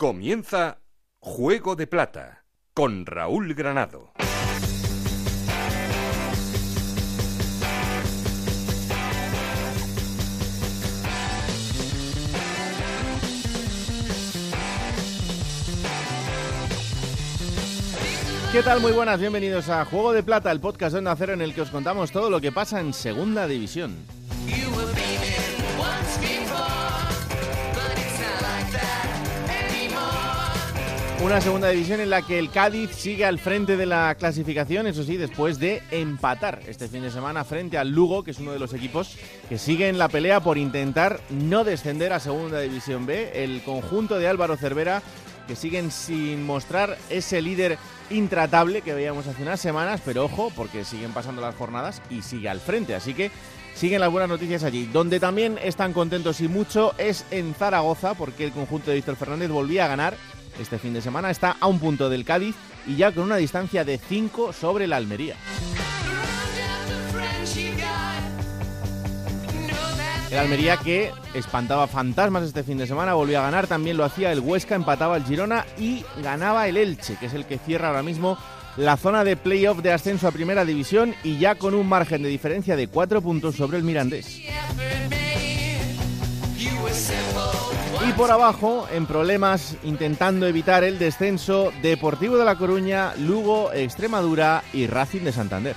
Comienza Juego de Plata con Raúl Granado. ¿Qué tal? Muy buenas, bienvenidos a Juego de Plata, el podcast de Onda en el que os contamos todo lo que pasa en Segunda División. Una segunda división en la que el Cádiz sigue al frente de la clasificación, eso sí, después de empatar este fin de semana frente al Lugo, que es uno de los equipos que sigue en la pelea por intentar no descender a Segunda División B. El conjunto de Álvaro Cervera, que siguen sin mostrar ese líder intratable que veíamos hace unas semanas, pero ojo, porque siguen pasando las jornadas y sigue al frente. Así que siguen las buenas noticias allí. Donde también están contentos y mucho es en Zaragoza, porque el conjunto de Víctor Fernández volvía a ganar este fin de semana. Está a un punto del Cádiz y ya con una distancia de 5 sobre la Almería. El Almería que espantaba fantasmas este fin de semana, volvió a ganar, también lo hacía el Huesca, empataba el Girona y ganaba el Elche, que es el que cierra ahora mismo la zona de playoff de ascenso a Primera División y ya con un margen de diferencia de 4 puntos sobre el Mirandés. Y por abajo, en problemas, intentando evitar el descenso, Deportivo de La Coruña, Lugo, Extremadura y Racing de Santander.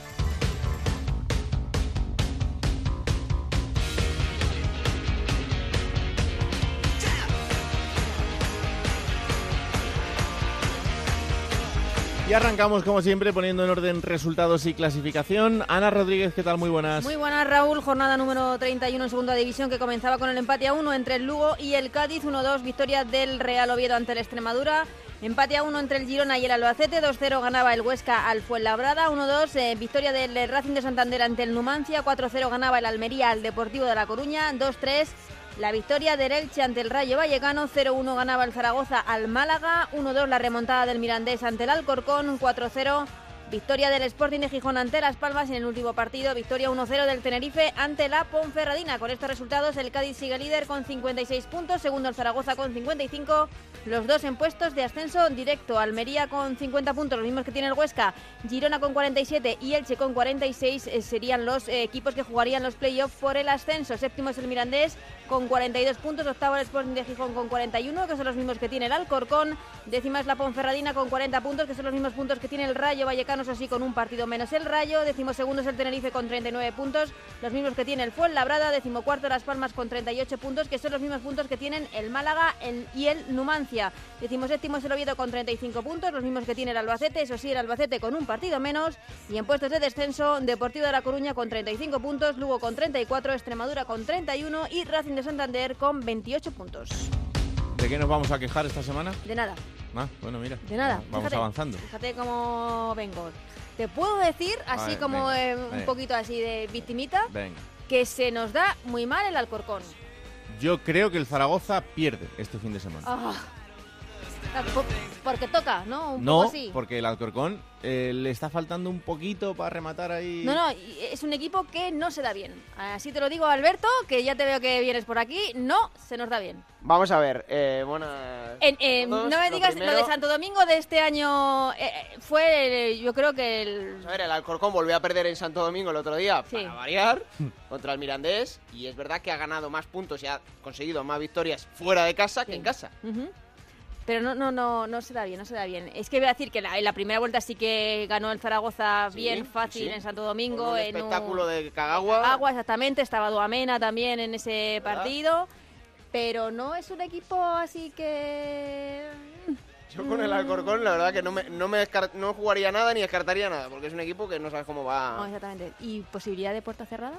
Y arrancamos como siempre poniendo en orden resultados y clasificación. Ana Rodríguez, ¿qué tal? Muy buenas. Muy buenas, Raúl. Jornada número 31 en segunda división que comenzaba con el empate a 1 entre el Lugo y el Cádiz. 1-2, victoria del Real Oviedo ante el Extremadura. Empate a 1 entre el Girona y el Albacete. 2-0 ganaba el Huesca al Fuenlabrada. 1-2, eh, victoria del Racing de Santander ante el Numancia. 4-0 ganaba el Almería al Deportivo de La Coruña. 2-3. La victoria del Elche ante el Rayo Vallecano, 0-1 ganaba el Zaragoza al Málaga, 1-2 la remontada del Mirandés ante el Alcorcón, 4-0 victoria del Sporting de Gijón ante Las Palmas en el último partido victoria 1-0 del Tenerife ante la Ponferradina. Con estos resultados el Cádiz sigue líder con 56 puntos, segundo el Zaragoza con 55, los dos en puestos de ascenso directo. Almería con 50 puntos, los mismos que tiene el Huesca, Girona con 47 y Elche con 46 eh, serían los eh, equipos que jugarían los playoffs por el ascenso. Séptimo es el Mirandés con 42 puntos, octavo el Sporting de Gijón con 41, que son los mismos que tiene el Alcorcón, décima es la Ponferradina con 40 puntos, que son los mismos puntos que tiene el Rayo Vallecano, eso con un partido menos. El Rayo, décimo segundo es el Tenerife con 39 puntos, los mismos que tiene el Fuenlabrada, décimo cuarto Las Palmas con 38 puntos, que son los mismos puntos que tienen el Málaga el- y el Numancia, décimo séptimo es el Oviedo con 35 puntos, los mismos que tiene el Albacete, eso sí, el Albacete con un partido menos, y en puestos de descenso, Deportivo de La Coruña con 35 puntos, Lugo con 34, Extremadura con 31 y Racing de Santander con 28 puntos. ¿De qué nos vamos a quejar esta semana? De nada, Ah, bueno, mira. de nada. Vamos Fíjate, avanzando. Fíjate cómo vengo. Te puedo decir, así como venga, eh, un poquito así de victimita, Venga. que se nos da muy mal el Alcorcón. Yo creo que el Zaragoza pierde este fin de semana. Ah. Ah, po- Porque toca, ¿no? Un no, poco así. porque el Alcorcón eh, le está faltando un poquito para rematar ahí. No, no, es un equipo que no se da bien. Así te lo digo, Alberto, que ya te veo que vienes por aquí. No se nos da bien. Vamos a ver, eh, buenas. En- eh, todos. no me Lo digas, primero, lo de Santo Domingo de este año eh, eh, fue, eh, yo creo que el... vamos A ver, el Alcorcón volvió a perder en Santo Domingo el otro día, Sí. para variar, contra el Mirandés. Y es verdad que ha ganado más puntos y ha conseguido más victorias fuera de casa que Sí. en casa. Ujú. Pero no, no, no, no se da bien, no se da bien. Es que voy a decir que la, en la primera vuelta sí que ganó el Zaragoza Sí, bien fácil sí. en Santo Con Domingo. un en espectáculo de Cagagua. Agua, exactamente. Estaba Duamena también en ese ¿Verdad? partido. Pero no es un equipo así que... Yo con el Alcorcón, la verdad que no, me, no, me no jugaría nada ni descartaría nada, porque es un equipo que no sabes cómo No, va. exactamente. ¿Y posibilidad de puerta cerrada?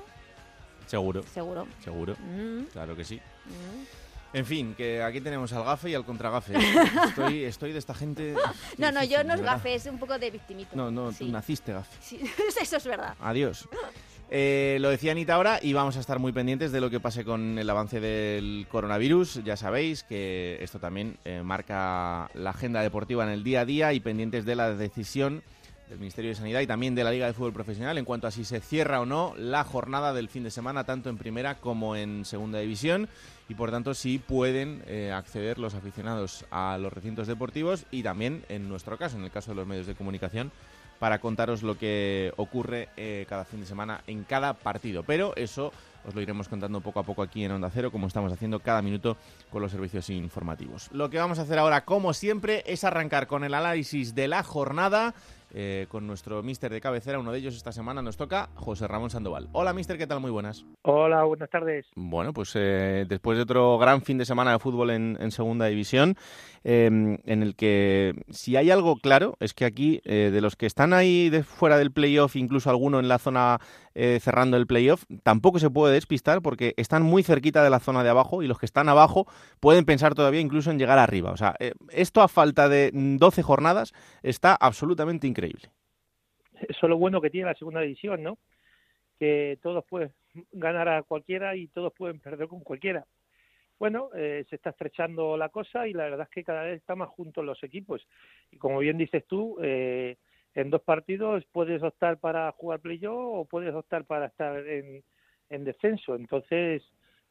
Seguro, Seguro. seguro. Mm, Claro que sí. mm. En fin, que aquí tenemos al gafe y al contragafe. Estoy, estoy de esta gente. No, no, yo no es gafe, es un poco de victimito. No, no, Sí. tú naciste gafe. Sí, eso es verdad. Adiós. Eh, lo decía Anita ahora y vamos a estar muy pendientes de lo que pase con el avance del coronavirus. Ya sabéis que esto también eh, marca la agenda deportiva en el día a día y pendientes de la decisión del Ministerio de Sanidad y también de la Liga de Fútbol Profesional en cuanto a si se cierra o no la jornada del fin de semana tanto en primera como en segunda división y por tanto si pueden eh, acceder los aficionados a los recintos deportivos y también en nuestro caso, en el caso de los medios de comunicación, para contaros lo que ocurre eh, cada fin de semana en cada partido. Pero eso os lo iremos contando poco a poco aquí en Onda Cero, como estamos haciendo cada minuto con los servicios informativos. Lo que vamos a hacer ahora, como siempre, es arrancar con el análisis de la jornada. Eh, con nuestro mister de cabecera, uno de ellos esta semana nos toca José Ramón Sandoval. Hola mister, ¿qué tal? Muy buenas. Hola, buenas tardes. Bueno, pues eh, después de otro gran fin de semana de fútbol en, en segunda división, eh, en el que si hay algo claro es que aquí, eh, de los que están ahí de fuera del playoff, incluso alguno en la zona eh, cerrando el playoff, tampoco se puede despistar porque están muy cerquita de la zona de abajo y los que están abajo pueden pensar todavía incluso en llegar arriba. O sea, eh, esto a falta de 12 jornadas está absolutamente increíble. Eso es lo bueno que tiene la segunda división, ¿no? Que todos pueden ganar a cualquiera y todos pueden perder con cualquiera. Bueno, eh, se está estrechando la cosa y la verdad es que cada vez están más juntos los equipos. Y como bien dices tú, eh, en dos partidos puedes optar para jugar playoff o puedes optar para estar en, en descenso. Entonces,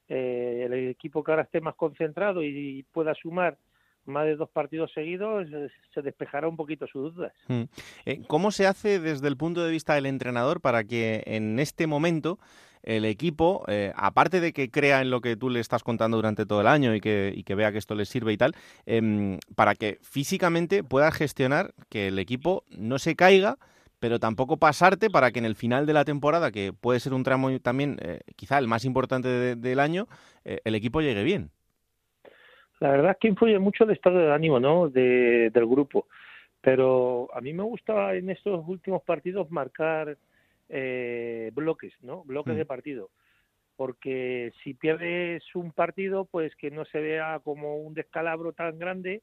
eh, el equipo que ahora esté más concentrado y pueda sumar más de dos partidos seguidos, eh, se despejará un poquito sus dudas. Mm. Eh, ¿Cómo se hace desde el punto de vista del entrenador para que en este momento el equipo, eh, aparte de que crea en lo que tú le estás contando durante todo el año y que, vea que esto les sirve y tal, em, para que físicamente pueda gestionar que el equipo no se caiga, pero tampoco pasarte para que en el final de la temporada, que puede ser un tramo también eh, quizá el más importante de- del año, eh, el equipo llegue bien? La verdad es que influye mucho el estado de ánimo ¿no? de, del grupo. Pero a mí me gusta en estos últimos partidos marcar eh, bloques, ¿no? Bloques Mm. de partido. Porque si pierdes un partido, pues que no se vea como un descalabro tan grande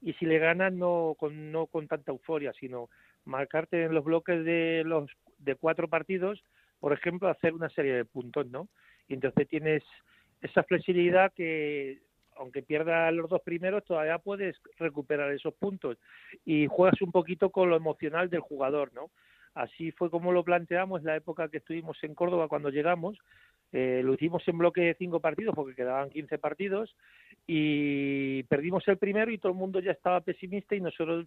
y si le ganas no con, no con tanta euforia, sino marcarte en los bloques de los de cuatro partidos, por ejemplo, hacer una serie de puntos, ¿no? Y entonces tienes esa flexibilidad que aunque pierdas los dos primeros, todavía puedes recuperar esos puntos y juegas un poquito con lo emocional del jugador, ¿no? Así fue como lo planteamos la época que estuvimos en Córdoba cuando llegamos. Eh, lo hicimos en bloque de cinco partidos porque quedaban 15 partidos y perdimos el primero y todo el mundo ya estaba pesimista y nosotros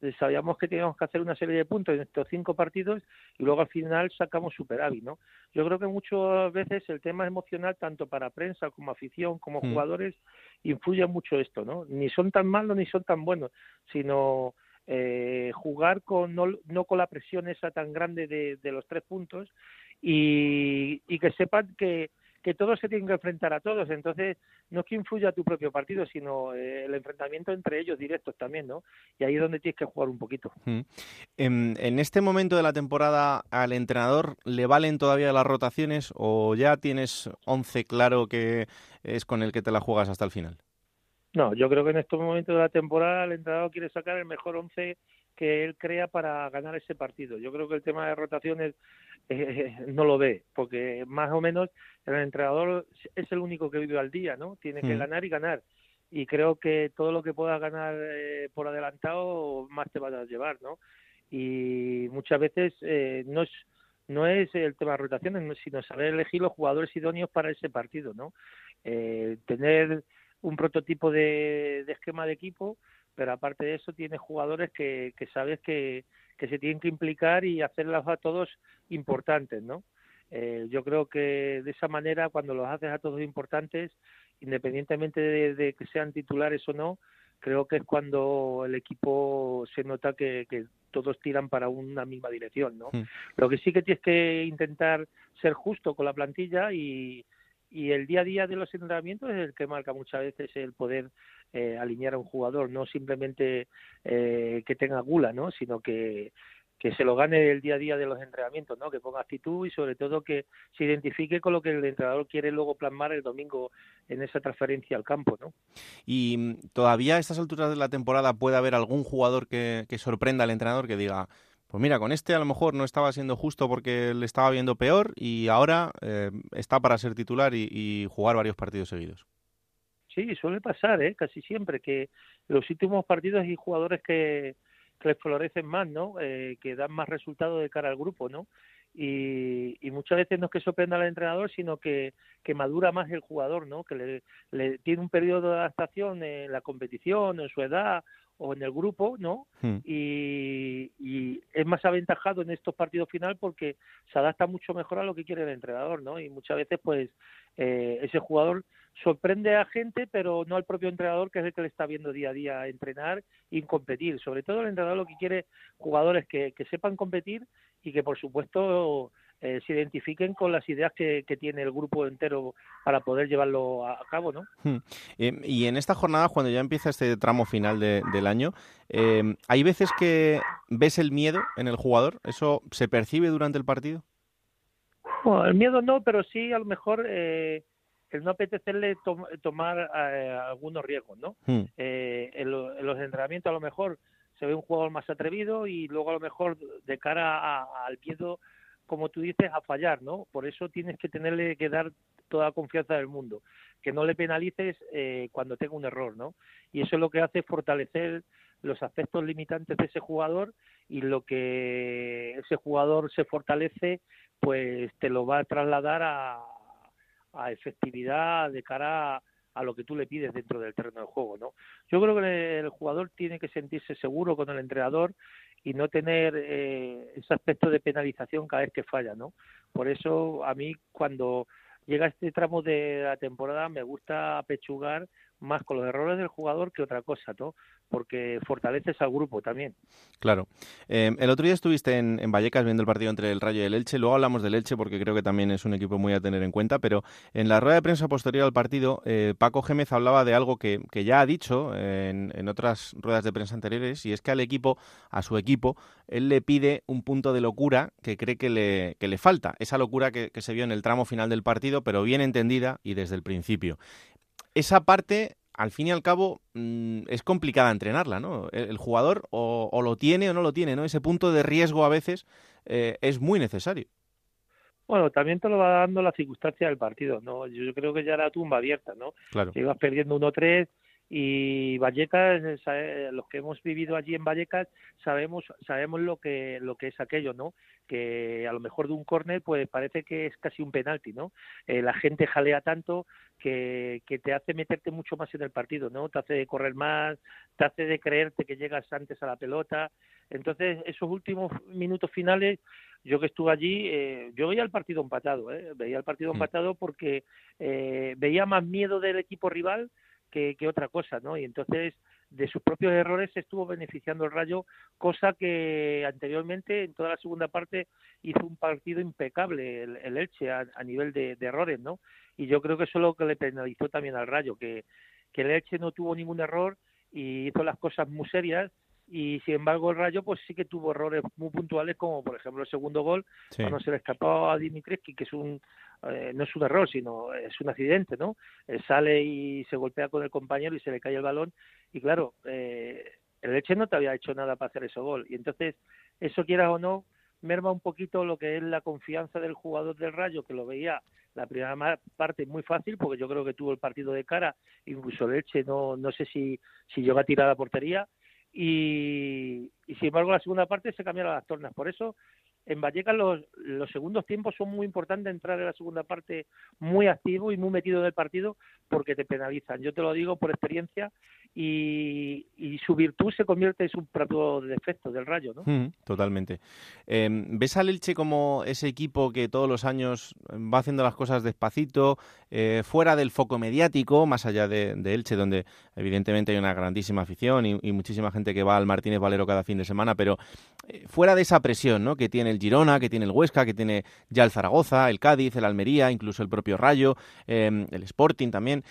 eh, sabíamos que teníamos que hacer una serie de puntos en estos cinco partidos y luego al final sacamos superávit, ¿no? Yo creo que muchas veces el tema emocional, tanto para prensa como afición, como Mm. jugadores, influye mucho esto, ¿no? Ni son tan malos ni son tan buenos, sino eh, jugar con no, no con la presión esa tan grande de, los tres puntos y, y que sepan que, todos se tienen que enfrentar a todos. Entonces, no es que influya tu propio partido, sino eh, el enfrentamiento entre ellos directos también, ¿no? Y ahí es donde tienes que jugar un poquito. En, en este momento de la temporada, ¿al entrenador le valen todavía las rotaciones o ya tienes 11 claro que es con el que te la juegas hasta el final? No, yo creo que en estos momentos de la temporada el entrenador quiere sacar el mejor once que él crea para ganar ese partido. Yo creo que el tema de rotaciones eh, no lo ve, porque más o menos el entrenador es el único que vive al día, ¿no? Tiene que Mm. ganar y ganar. Y creo que todo lo que pueda ganar eh, por adelantado, más te vas a llevar, ¿no? Y muchas veces eh, no es no es el tema de rotaciones, no- sino saber elegir los jugadores idóneos para ese partido, ¿no? Eh, tener un prototipo de, de esquema de equipo, pero aparte de eso tienes jugadores que, que sabes que, que se tienen que implicar y hacerlos a todos importantes, ¿no? Eh, yo creo que de esa manera, cuando los haces a todos importantes, independientemente de, de que sean titulares o no, creo que es cuando el equipo se nota que, que todos tiran para una misma dirección, ¿no? Mm. Lo que sí que tienes que intentar ser justo con la plantilla y, y el día a día de los entrenamientos es el que marca muchas veces el poder eh, alinear a un jugador, no simplemente eh, que tenga gula, ¿no? Sino que que se lo gane el día a día de los entrenamientos, ¿no? Que ponga actitud y sobre todo que se identifique con lo que el entrenador quiere luego plasmar el domingo en esa transferencia al campo, ¿no? Y mm, todavía a estas alturas de la temporada puede haber algún jugador que, sorprenda al entrenador que diga, pues mira, con este a lo mejor no estaba siendo justo porque le estaba viendo peor y ahora eh, está para ser titular y, jugar varios partidos seguidos. Sí, suele pasar, ¿eh? casi siempre, que los últimos partidos hay jugadores que, que les florecen más, ¿no? Eh, que dan más resultados de cara al grupo, ¿no? Y, y, muchas veces no es que sorprenda al entrenador, sino que, que madura más el jugador, ¿no? Que le, le, tiene un periodo de adaptación en la competición, en su edad o en el grupo, ¿no? Hmm. Y, y, es más aventajado en estos partidos final porque se adapta mucho mejor a lo que quiere el entrenador, ¿no? Y muchas veces, pues, eh, ese jugador sorprende a gente, pero no al propio entrenador, que es el que le está viendo día a día entrenar y competir. Sobre todo el entrenador lo que quiere jugadores que, que sepan competir y que, por supuesto, eh, se identifiquen con las ideas que, tiene el grupo entero para poder llevarlo a, cabo, ¿no? Hmm. Eh, y en esta jornada, cuando ya empieza este tramo final del año, eh, ¿hay veces que ves el miedo en el jugador? ¿Eso se percibe durante el partido? el miedo no, pero sí a lo mejor el no apetecerle tomar algunos riesgos, ¿no? Hmm. En, los entrenamientos a lo mejor se ve un jugador más atrevido y luego a lo mejor de cara al miedo como tú dices, a fallar, ¿no? Por eso tienes que tenerle que dar toda la confianza del mundo, que no le penalices eh, cuando tenga un error, ¿no? Y eso es lo que hace fortalecer los aspectos limitantes de ese jugador y lo que ese jugador se fortalece, pues te lo va a trasladar a, a efectividad de cara a, lo que tú le pides dentro del terreno de juego, ¿no? Yo creo que el jugador tiene que sentirse seguro con el entrenador y no tener eh, ese aspecto de penalización cada vez que falla, ¿no? Por eso a mí cuando llega este tramo de la temporada me gusta apechugar más con los errores del jugador que otra cosa, ¿no? Porque fortaleces al grupo también. Claro. Eh, el otro día estuviste en, Vallecas viendo el partido entre el Rayo y el Elche. Luego hablamos del Elche porque creo que también es un equipo muy a tener en cuenta. Pero en la rueda de prensa posterior al partido, eh, Paco Gémez hablaba de algo que, ya ha dicho en, otras ruedas de prensa anteriores y es que al equipo, a su equipo, él le pide un punto de locura que cree que le, que le falta. Esa locura que se vio en el tramo final del partido, pero bien entendida y desde el principio esa parte, al fin y al cabo, mm, es complicada entrenarla, ¿no? El, jugador o, lo tiene o no lo tiene, ¿no? Ese punto de riesgo a veces eh, es muy necesario. Bueno, también te lo va dando la circunstancia del partido, ¿no? Yo, creo que ya era tumba abierta, ¿no? Claro. Si ibas perdiendo 1-3 y Vallecas eh, los que hemos vivido allí en Vallecas sabemos sabemos lo que lo que es aquello no que a lo mejor de un córner pues parece que es casi un penalti no eh, la gente jalea tanto que, que te hace meterte mucho más en el partido no te hace correr más te hace de creerte que llegas antes a la pelota entonces esos últimos minutos finales yo que estuve allí, eh, yo veía el partido empatado, ¿eh? veía el partido mm. empatado porque eh, veía más miedo del equipo rival que, otra cosa, ¿no? Y entonces de sus propios errores se estuvo beneficiando el Rayo, cosa que anteriormente en toda la segunda parte hizo un partido impecable el, Elche a, nivel de, errores, ¿no? Y yo creo que eso es lo que le penalizó también al Rayo, que, que el Elche no tuvo ningún error y hizo las cosas muy serias y sin embargo el Rayo pues sí que tuvo errores muy puntuales como por ejemplo el segundo gol cuando se le escapó a Dimitrescu que es un eh, no es un error sino es un accidente no eh, sale y se golpea con el compañero y se le cae el balón. Y claro eh, el Leche no te había hecho nada para hacer ese gol. Y entonces eso quieras o no merma un poquito lo que es la confianza del jugador del Rayo que lo veía la primera parte muy fácil porque yo creo que tuvo el partido de cara. Incluso Leche no no sé si si llegó a tirar a la portería y, y sin embargo la segunda parte se cambiaron las tornas. Por eso en Vallecas los, los segundos tiempos son muy importantes entrar en la segunda parte muy activo y muy metido en el partido porque te penalizan. Yo te lo digo por experiencia y, su virtud se convierte en su propio defecto del rayo, ¿no? Totalmente. Em, ¿Ves al Elche como ese equipo que todos los años va haciendo las cosas despacito, eh, fuera del foco mediático, más allá de, Elche, donde evidentemente hay una grandísima afición y, muchísima gente que va al Martínez Valero cada fin de semana, pero eh, fuera de esa presión ¿no? que tiene el Girona, que tiene el Huesca, que tiene ya el Zaragoza, el Cádiz, el Almería, incluso el propio Rayo, em, el Sporting también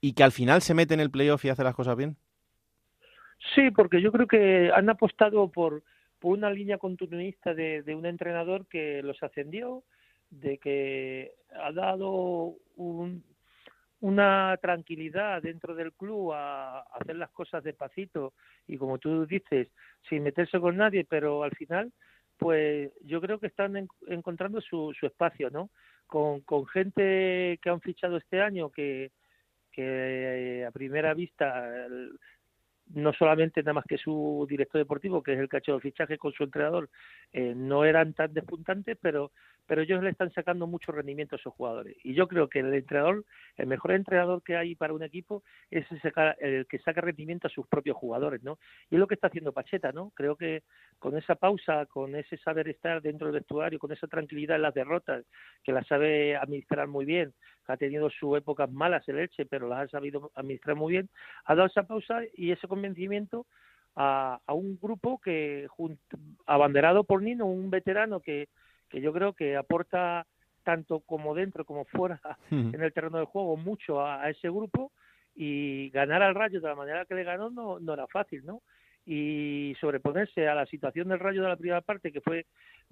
y que al final se mete en el playoff y hace las cosas bien? Sí, porque yo creo que han apostado por, por una línea continuista de, de un entrenador que los ascendió, de que ha dado un, una tranquilidad dentro del club a, hacer las cosas despacito y como tú dices, sin meterse con nadie, pero al final, pues yo creo que están encontrando su, su espacio, ¿no? Con, con gente que han fichado este año que, que a primera vista no solamente nada más que su director deportivo, que es el cacho de fichaje con su entrenador, eh, no eran tan despuntantes, pero pero ellos le están sacando mucho rendimiento a esos jugadores. Y yo creo que el entrenador, el mejor entrenador que hay para un equipo es el que saca rendimiento a sus propios jugadores, ¿no? Y es lo que está haciendo Pacheta, ¿no? Creo que con esa pausa, con ese saber estar dentro del vestuario, con esa tranquilidad en las derrotas, que la sabe administrar muy bien, ha tenido sus épocas malas el Elche, pero las ha sabido administrar muy bien, ha dado esa pausa y ese convencimiento a, a un grupo que, abanderado por Nino, un veterano que que yo creo que aporta tanto como dentro como fuera en el terreno del juego mucho a, ese grupo y ganar al Rayo de la manera que le ganó no, no era fácil, ¿no? Y sobreponerse a la situación del Rayo de la primera parte, que fue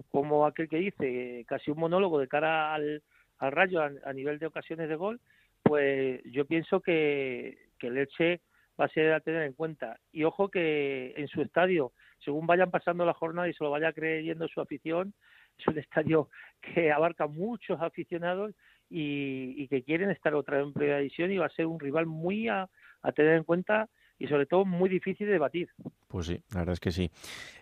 como aquel que dice, casi un monólogo de cara al, al Rayo a, nivel de ocasiones de gol, pues yo pienso que, que el Elche va a ser a tener en cuenta. Y ojo que en su estadio, según vayan pasando la jornada y se lo vaya creyendo su afición, es un estadio que abarca muchos aficionados y, que quieren estar otra vez en primera división y va a ser un rival muy a, tener en cuenta y sobre todo muy difícil de batir. Pues sí, la verdad es que sí.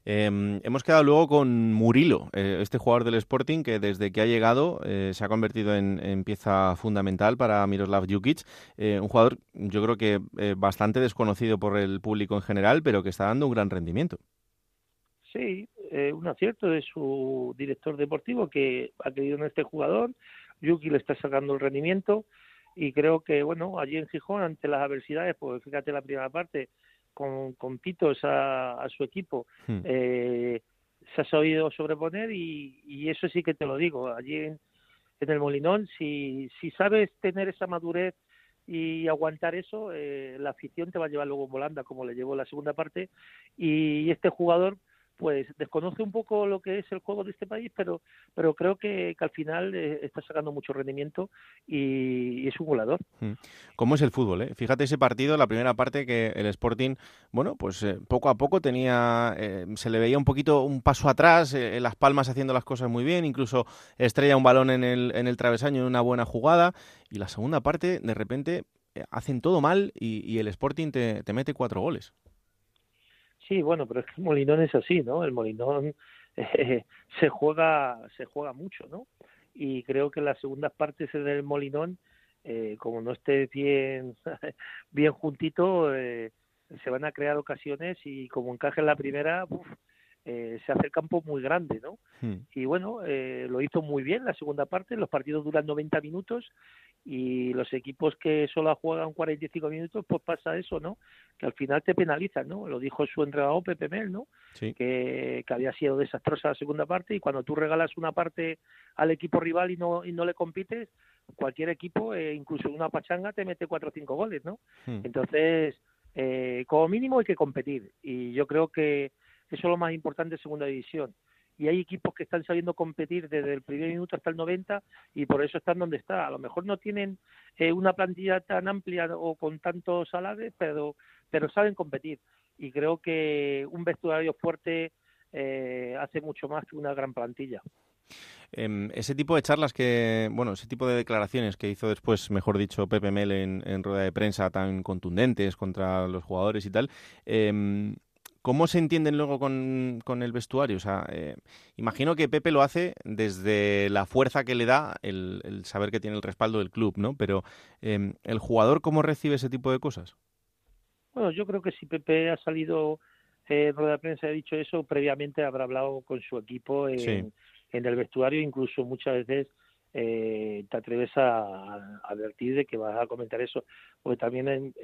Em, hemos quedado luego con Murilo, eh, este jugador del Sporting que desde que ha llegado eh, se ha convertido en, pieza fundamental para Miroslav Jukic, eh, un jugador yo creo que bastante desconocido por el público en general, pero que está dando un gran rendimiento. Sí, eh, un acierto de su director deportivo que ha querido en este jugador. Yuki le está sacando el rendimiento y creo que, bueno, allí en Gijón, ante las adversidades, pues fíjate la primera parte, con, con Pitos a, su equipo, hmm. eh, se ha sabido sobreponer y, eso sí que te lo digo. Allí en, el Molinón, si, si sabes tener esa madurez y aguantar eso, eh, la afición te va a llevar luego en volanda, como le llevó la segunda parte. Y este jugador, pues desconoce un poco lo que es el juego de este país, pero, pero creo que, al final eh, está sacando mucho rendimiento y, es un goleador. Mm. ¿Cómo es el fútbol? Eh? Fíjate ese partido, la primera parte que el Sporting, bueno, pues eh, poco a poco tenía, se le veía un poquito un paso atrás, en Las Palmas haciendo las cosas muy bien, incluso estrella un balón en el, en el travesaño en una buena jugada, y la segunda parte, de repente, hacen todo mal y, el Sporting te, te mete cuatro goles. Sí, bueno, pero es que el Molinón es así, ¿no? El Molinón eh, se juega se juega mucho, ¿no? Y creo que las segundas partes del Molinón, eh, como no esté bien bien juntito, eh, se van a crear ocasiones y como encaje en la primera, uf, eh, se hace el campo muy grande, ¿no? Hmm. Y bueno, eh, lo hizo muy bien la segunda parte, los partidos duran 90 minutos y los equipos que solo juegan 45 minutos, pues pasa eso, ¿no? Que al final te penalizan, ¿no? Lo dijo su entrenador Pepe Mel, ¿no? Que, que, había sido desastrosa la segunda parte y cuando tú regalas una parte al equipo rival y no, y no le compites, cualquier equipo, eh, incluso una pachanga, te mete cuatro o cinco goles, ¿no? Hmm. Entonces, eh, como mínimo hay que competir y yo creo que eso es lo más importante en segunda división. Y hay equipos que están sabiendo competir desde el primer minuto hasta el 90 y por eso están donde está. A lo mejor no tienen eh, una plantilla tan amplia o con tantos salares, pero, pero saben competir. Y creo que un vestuario fuerte eh, hace mucho más que una gran plantilla. Em, ese tipo de charlas que, bueno, ese tipo de declaraciones que hizo después, mejor dicho, Pepe Mel en, en rueda de prensa tan contundentes contra los jugadores y tal, eh, ¿Cómo se entienden luego con, el vestuario? O sea, eh, imagino que Pepe lo hace desde la fuerza que le da el, saber que tiene el respaldo del club, ¿no? Pero em, ¿el jugador cómo recibe ese tipo de cosas? Bueno, yo creo que si Pepe ha salido eh, en rueda de prensa y ha dicho eso, previamente habrá hablado con su equipo en, el vestuario, incluso muchas veces eh, te atreves a, advertir de que vas a comentar eso, porque también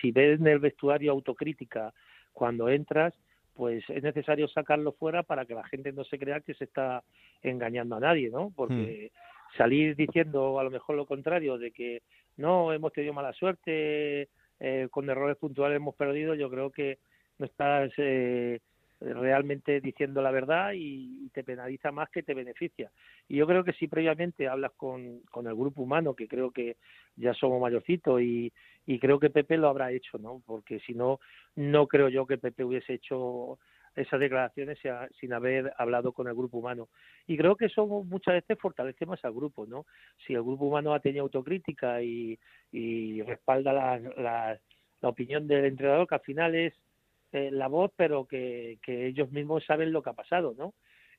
si ves en el vestuario autocrítica cuando entras, pues es necesario sacarlo fuera para que la gente no se crea que se está engañando a nadie, ¿no? Porque hmm. salir diciendo a lo mejor lo contrario, de que no, hemos tenido mala suerte, eh, con errores puntuales hemos perdido, yo creo que no estás eh, realmente diciendo la verdad y, te penaliza más que te beneficia. Y yo creo que si previamente hablas con, con el grupo humano, que creo que ya somos mayorcitos y, y creo que Pepe lo habrá hecho, ¿no? Porque si no, no creo yo que Pepe hubiese hecho esas declaraciones sin haber hablado con el grupo humano. Y creo que eso muchas veces fortalece más al grupo, ¿no? Si el grupo humano ha tenido autocrítica y, y respalda la, la, opinión del entrenador, que al final es eh, la voz, pero que, que ellos mismos saben lo que ha pasado, ¿no?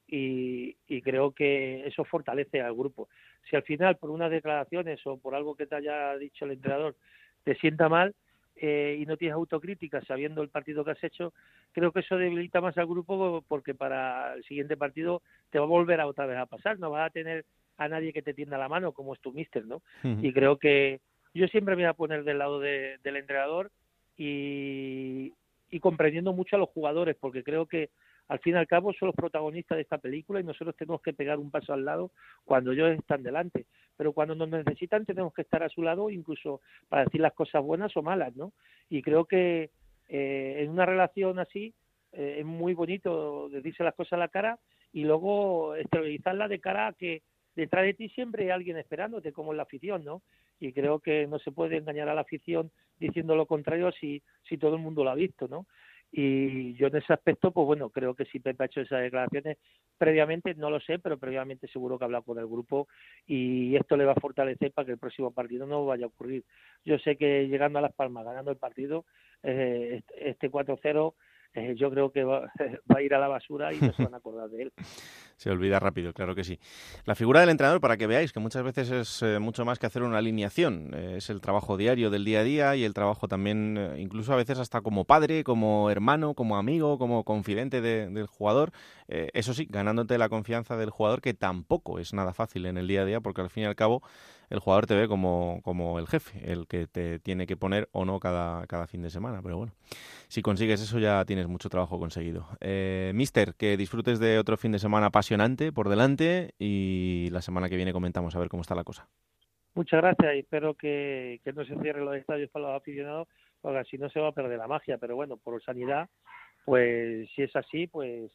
Y, y, creo que eso fortalece al grupo. Si al final por unas declaraciones o por algo que te haya dicho el entrenador te sienta mal, eh, y no tienes autocrítica sabiendo el partido que has hecho, creo que eso debilita más al grupo porque para el siguiente partido te va a volver a otra vez a pasar, no vas a tener a nadie que te tienda la mano como es tu mister, ¿no? Y creo que yo siempre me voy a poner del lado del entrenador y, y comprendiendo mucho a los jugadores porque creo que al fin y al cabo son los protagonistas de esta película y nosotros tenemos que pegar un paso al lado cuando ellos están delante. Pero cuando nos necesitan tenemos que estar a su lado incluso para decir las cosas buenas o malas, ¿no? Y creo que eh, en una relación así eh, es muy bonito decirse las cosas a la cara y luego esterilizarla de cara a que detrás de ti siempre hay alguien esperándote, como en la afición, ¿no? Y creo que no se puede engañar a la afición diciendo lo contrario si, si todo el mundo lo ha visto, ¿no? Y yo en ese aspecto, pues bueno, creo que si Pepe ha hecho esas declaraciones previamente, no lo sé, pero previamente seguro que ha hablado con el grupo y esto le va a fortalecer para que el próximo partido no vaya a ocurrir. Yo sé que llegando a Las Palmas, ganando el partido, eh, este 4-0 eh, yo creo que va, a ir a la basura y no se van a acordar de él. Se olvida rápido, claro que sí. La figura del entrenador, para que veáis que muchas veces es eh, mucho más que hacer una alineación, eh, es el trabajo diario del día a día y el trabajo también, incluso a veces hasta como padre, como hermano, como amigo, como confidente del jugador. eso sí, ganándote la confianza del jugador, que tampoco es nada fácil en el día a día, porque al fin y al cabo el jugador te ve como, como el jefe, el que te tiene que poner o no cada, cada fin de semana. Pero bueno, si consigues eso ya tienes mucho trabajo conseguido. Eh, mister, que disfrutes de otro fin de semana apasionante por delante y la semana que viene comentamos a ver cómo está la cosa. Muchas gracias y espero que, que no se cierren los estadios para los aficionados, porque así no se va a perder la magia. Pero bueno, por sanidad, pues si es así, pues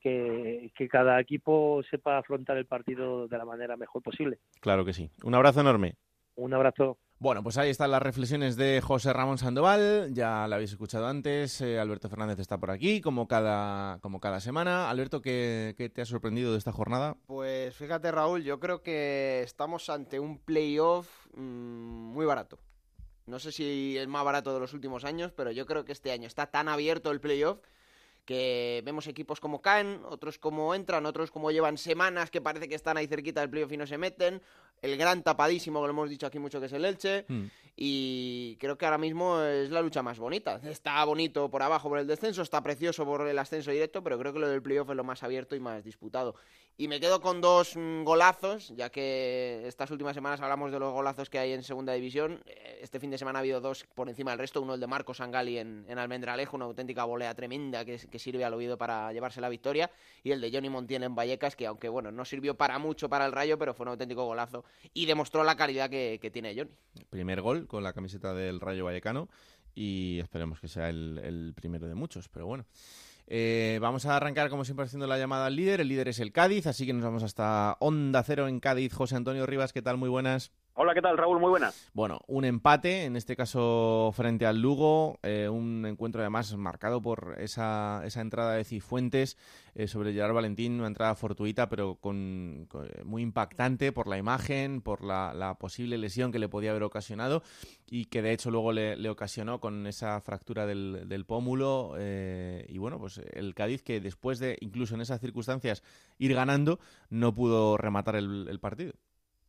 que, cada equipo sepa afrontar el partido de la manera mejor posible. Claro que sí. Un abrazo enorme. Un abrazo. Bueno, pues ahí están las reflexiones de José Ramón Sandoval, ya la habéis escuchado antes, eh, Alberto Fernández está por aquí, como cada, como cada semana. Alberto, ¿qué, te ha sorprendido de esta jornada? Pues fíjate Raúl, yo creo que estamos ante un playoff mm, muy barato. No sé si es más barato de los últimos años, pero yo creo que este año está tan abierto el playoff que vemos equipos como caen, otros como entran, otros como llevan semanas que parece que están ahí cerquita del playoff y no se meten, el gran tapadísimo que lo hemos dicho aquí mucho que es el Elche, mm. y creo que ahora mismo es la lucha más bonita. Está bonito por abajo por el descenso, está precioso por el ascenso directo, pero creo que lo del playoff es lo más abierto y más disputado. Y me quedo con dos mm, golazos, ya que estas últimas semanas hablamos de los golazos que hay en segunda división. Eh, este fin de semana ha habido dos por encima del resto, uno el de Marcos Sangali en, en Almendralejo, una auténtica volea tremenda que, que, sirve al oído para llevarse la victoria, y el de Johnny Montiel en Vallecas, que aunque bueno, no sirvió para mucho para el Rayo, pero fue un auténtico golazo y demostró la calidad que, que tiene Johnny. Primer gol con la camiseta del Rayo Vallecano y esperemos que sea el, el primero de muchos, pero bueno. Eh, vamos a arrancar, como siempre, haciendo la llamada al líder. El líder es el Cádiz, así que nos vamos hasta Onda Cero en Cádiz. José Antonio Rivas, ¿qué tal? Muy buenas. Hola, ¿qué tal, Raúl? Muy buenas. Bueno, un empate, en este caso frente al Lugo, eh, un encuentro además marcado por esa, esa entrada de Cifuentes eh, sobre Gerard Valentín, una entrada fortuita, pero con, eh, muy impactante por la imagen, por la, posible lesión que le podía haber ocasionado y que de hecho luego le, ocasionó con esa fractura del, del pómulo. y bueno, pues el Cádiz que después de, incluso en esas circunstancias, ir ganando, no pudo rematar el partido.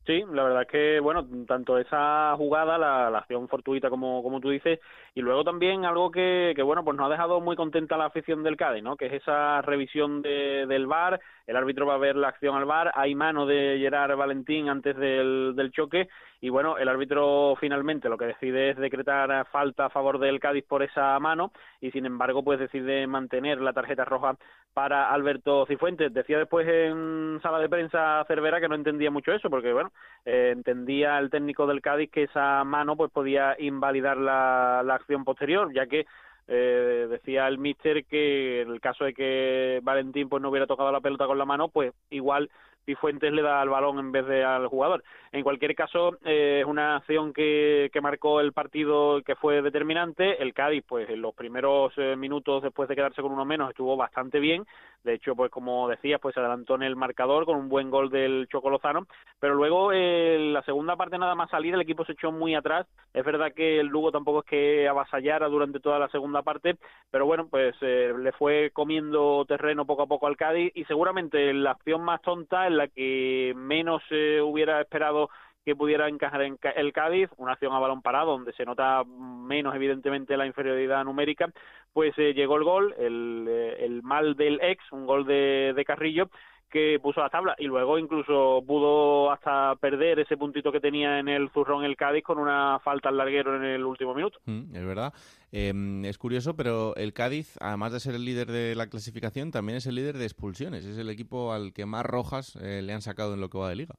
Sí, la verdad es que, bueno, tanto esa jugada, la, acción fortuita como, como tú dices, y luego también algo que, que, bueno, pues nos ha dejado muy contenta la afición del Cádiz, ¿no? Que es esa revisión de, del VAR, el árbitro va a ver la acción al VAR, hay mano de Gerard Valentín antes del, del choque, y bueno, el árbitro finalmente lo que decide es decretar falta a favor del Cádiz por esa mano, y sin embargo, pues decide mantener la tarjeta roja para Alberto Cifuentes. Decía después en sala de prensa Cervera que no entendía mucho eso, porque bueno, eh, entendía el técnico del Cádiz que esa mano pues podía invalidar la, la acción posterior, ya que eh, decía el míster que en el caso de que Valentín pues no hubiera tocado la pelota con la mano, pues igual Cifuentes le da el balón en vez de al jugador. En cualquier caso, eh, es una acción que, que marcó el partido que fue determinante. El Cádiz, pues en los primeros eh, minutos después de quedarse con uno menos, estuvo bastante bien. De hecho, pues como decías, pues se adelantó en el marcador con un buen gol del Chocolozano. Pero luego, eh, la segunda parte nada más salir, el equipo se echó muy atrás. Es verdad que el Lugo tampoco es que avasallara durante toda la segunda parte, pero bueno, pues le fue comiendo terreno poco a poco al Cádiz y seguramente la acción más tonta la que menos se hubiera esperado que pudiera encajar en el Cádiz, una acción a balón parado donde se nota menos evidentemente la inferioridad numérica, pues eh, llegó el gol, el, eh, el, mal del ex, un gol de, de Carrillo, que puso la tabla y luego incluso pudo hasta perder ese puntito que tenía en el zurrón el Cádiz con una falta al larguero en el último minuto. Mm, es verdad. Em, es curioso, pero el Cádiz, además de ser el líder de la clasificación, también es el líder de expulsiones. Es el equipo al que más rojas eh, le han sacado en lo que va de liga.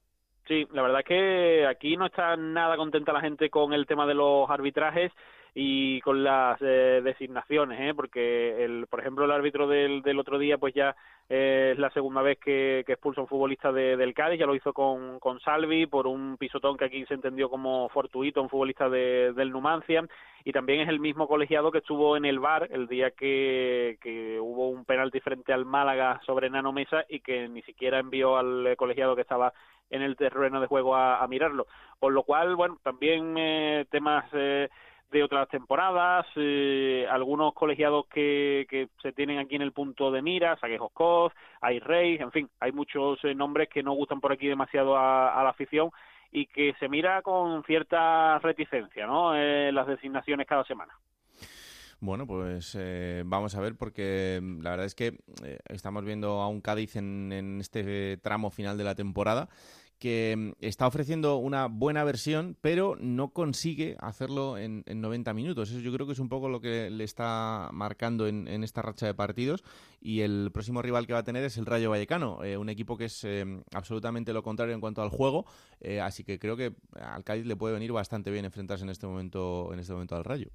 Sí, la verdad es que aquí no está nada contenta la gente con el tema de los arbitrajes y con las eh, designaciones, ¿eh? porque, el, por ejemplo, el árbitro del, del otro día, pues ya eh, es la segunda vez que, que expulsa un futbolista de, del Cádiz, ya lo hizo con, con Salvi por un pisotón que aquí se entendió como fortuito, un futbolista de, del Numancia, y también es el mismo colegiado que estuvo en el bar el día que, que hubo un penalti frente al Málaga sobre Nano Mesa y que ni siquiera envió al colegiado que estaba en el terreno de juego a, a mirarlo. Por lo cual, bueno, también eh, temas eh, de otras temporadas, eh, algunos colegiados que, que se tienen aquí en el punto de mira, Saguejos Coz, hay Rey, en fin, hay muchos eh, nombres que no gustan por aquí demasiado a, a, la afición y que se mira con cierta reticencia, ¿no? Eh, las designaciones cada semana. Bueno, pues eh, vamos a ver porque mm, la verdad es que eh, estamos viendo a un Cádiz en, en este tramo final de la temporada que mm, está ofreciendo una buena versión, pero no consigue hacerlo en, en, 90 minutos. Eso yo creo que es un poco lo que le está marcando en, en, esta racha de partidos. Y el próximo rival que va a tener es el Rayo Vallecano, eh, un equipo que es eh, absolutamente lo contrario en cuanto al juego. Eh, así que creo que al Cádiz le puede venir bastante bien enfrentarse en este momento, en este momento al Rayo.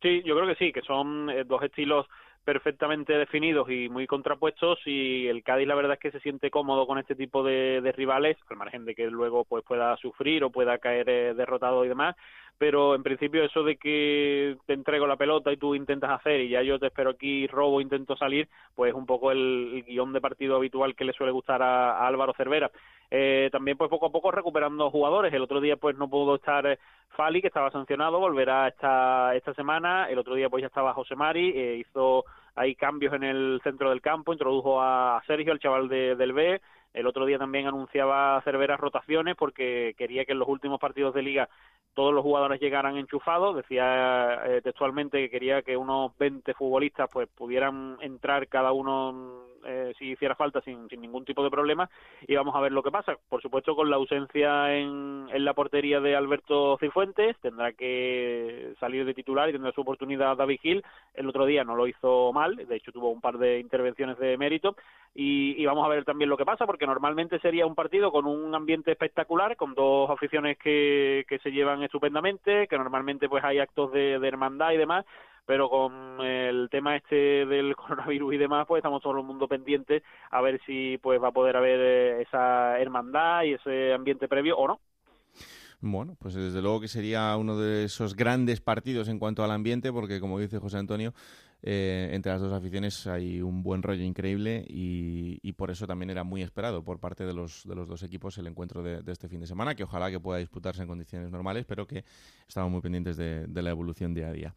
Sí, yo creo que sí, que son dos estilos perfectamente definidos y muy contrapuestos y el Cádiz la verdad es que se siente cómodo con este tipo de, de rivales al margen de que luego pues pueda sufrir o pueda caer eh, derrotado y demás pero en principio eso de que te entrego la pelota y tú intentas hacer y ya yo te espero aquí, robo, intento salir, pues es un poco el, el guion de partido habitual que le suele gustar a, a Álvaro Cervera. Eh, también pues poco a poco recuperando jugadores, el otro día pues no pudo estar eh, Fali, que estaba sancionado, volverá esta, esta semana, el otro día pues ya estaba José Mari, eh, hizo hay cambios en el centro del campo, introdujo a Sergio, el chaval de, del B, el otro día también anunciaba Cervera rotaciones porque quería que en los últimos partidos de liga todos los jugadores llegaran enchufados. Decía eh, textualmente que quería que unos 20 futbolistas pues pudieran entrar cada uno eh, si hiciera falta sin, sin, ningún tipo de problema y vamos a ver lo que pasa. Por supuesto con la ausencia en, en la portería de Alberto Cifuentes tendrá que salir de titular y tendrá su oportunidad David Gil. El otro día no lo hizo mal, de hecho tuvo un par de intervenciones de mérito y, y vamos a ver también lo que pasa porque normalmente sería un partido con un ambiente espectacular, con dos aficiones que, que se llevan estupendamente, que normalmente pues hay actos de, de hermandad y demás, pero con el tema este del coronavirus y demás, pues estamos todo el mundo pendientes a ver si pues va a poder haber eh, esa hermandad y ese ambiente previo o no. Bueno, pues desde luego que sería uno de esos grandes partidos en cuanto al ambiente, porque como dice José Antonio, eh, entre las dos aficiones hay un buen rollo increíble y, por eso también era muy esperado por parte de los, de los dos equipos el encuentro de, de, este fin de semana, que ojalá que pueda disputarse en condiciones normales, pero que estamos muy pendientes de, de la evolución día a día.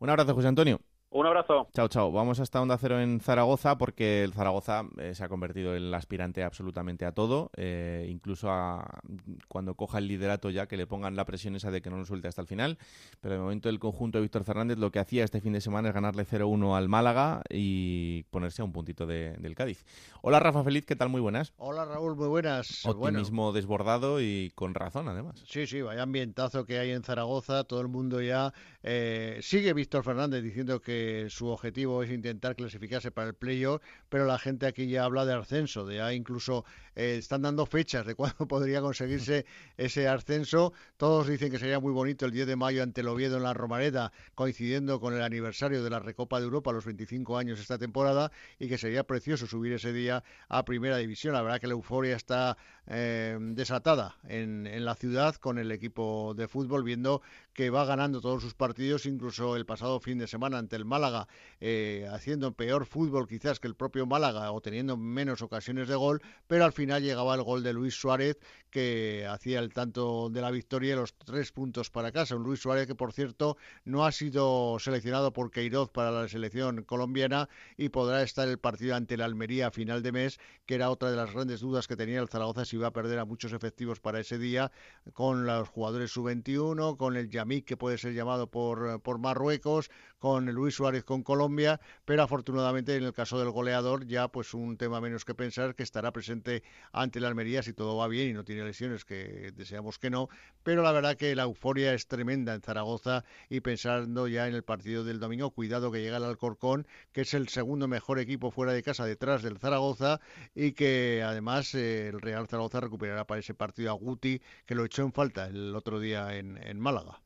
Un abrazo, José Antonio. Un abrazo. Chao, chao. Vamos hasta Onda Cero en Zaragoza porque el Zaragoza eh, se ha convertido en el aspirante absolutamente a todo, eh, incluso a cuando coja el liderato ya que le pongan la presión esa de que no lo suelte hasta el final. Pero de momento el conjunto de Víctor Fernández lo que hacía este fin de semana es ganarle 0-1 al Málaga y ponerse a un puntito de, del Cádiz. Hola Rafa Feliz, ¿qué tal? Muy buenas. Hola Raúl, muy buenas. Optimismo bueno. desbordado y con razón además. Sí, sí, vaya ambientazo que hay en Zaragoza, todo el mundo ya eh, sigue Víctor Fernández diciendo que su objetivo es intentar clasificarse para el playoff, pero la gente aquí ya habla de ascenso, de ya incluso eh, están dando fechas de cuándo podría conseguirse ese ascenso. Todos dicen que sería muy bonito el 10 de mayo ante el Oviedo en la Romareda, coincidiendo con el aniversario de la Recopa de Europa, los 25 años esta temporada, y que sería precioso subir ese día a Primera División. La verdad que la euforia está eh, desatada en, en la ciudad con el equipo de fútbol, viendo que va ganando todos sus partidos, incluso el pasado fin de semana ante el Málaga, eh, haciendo peor fútbol quizás que el propio Málaga o teniendo menos ocasiones de gol, pero al final llegaba el gol de Luis Suárez que hacía el tanto de la victoria y los tres puntos para casa. Un Luis Suárez que, por cierto, no ha sido seleccionado por Queiroz para la selección colombiana y podrá estar el partido ante la Almería a final de mes, que era otra de las grandes dudas que tenía el Zaragoza si iba a perder a muchos efectivos para ese día, con los jugadores sub-21, con el Yamik que puede ser llamado por, por Marruecos, con Luis Suárez con Colombia, pero afortunadamente en el caso del goleador ya pues un tema menos que pensar que estará presente ante la Almería si todo va bien y no tiene lesiones, que deseamos que no, pero la verdad que la euforia es tremenda en Zaragoza y pensando ya en el partido del domingo, cuidado que llega el Alcorcón, que es el segundo mejor equipo fuera de casa detrás del Zaragoza y que además eh, el Real Zaragoza recuperará para ese partido a Guti, que lo echó en falta el otro día en, en Málaga.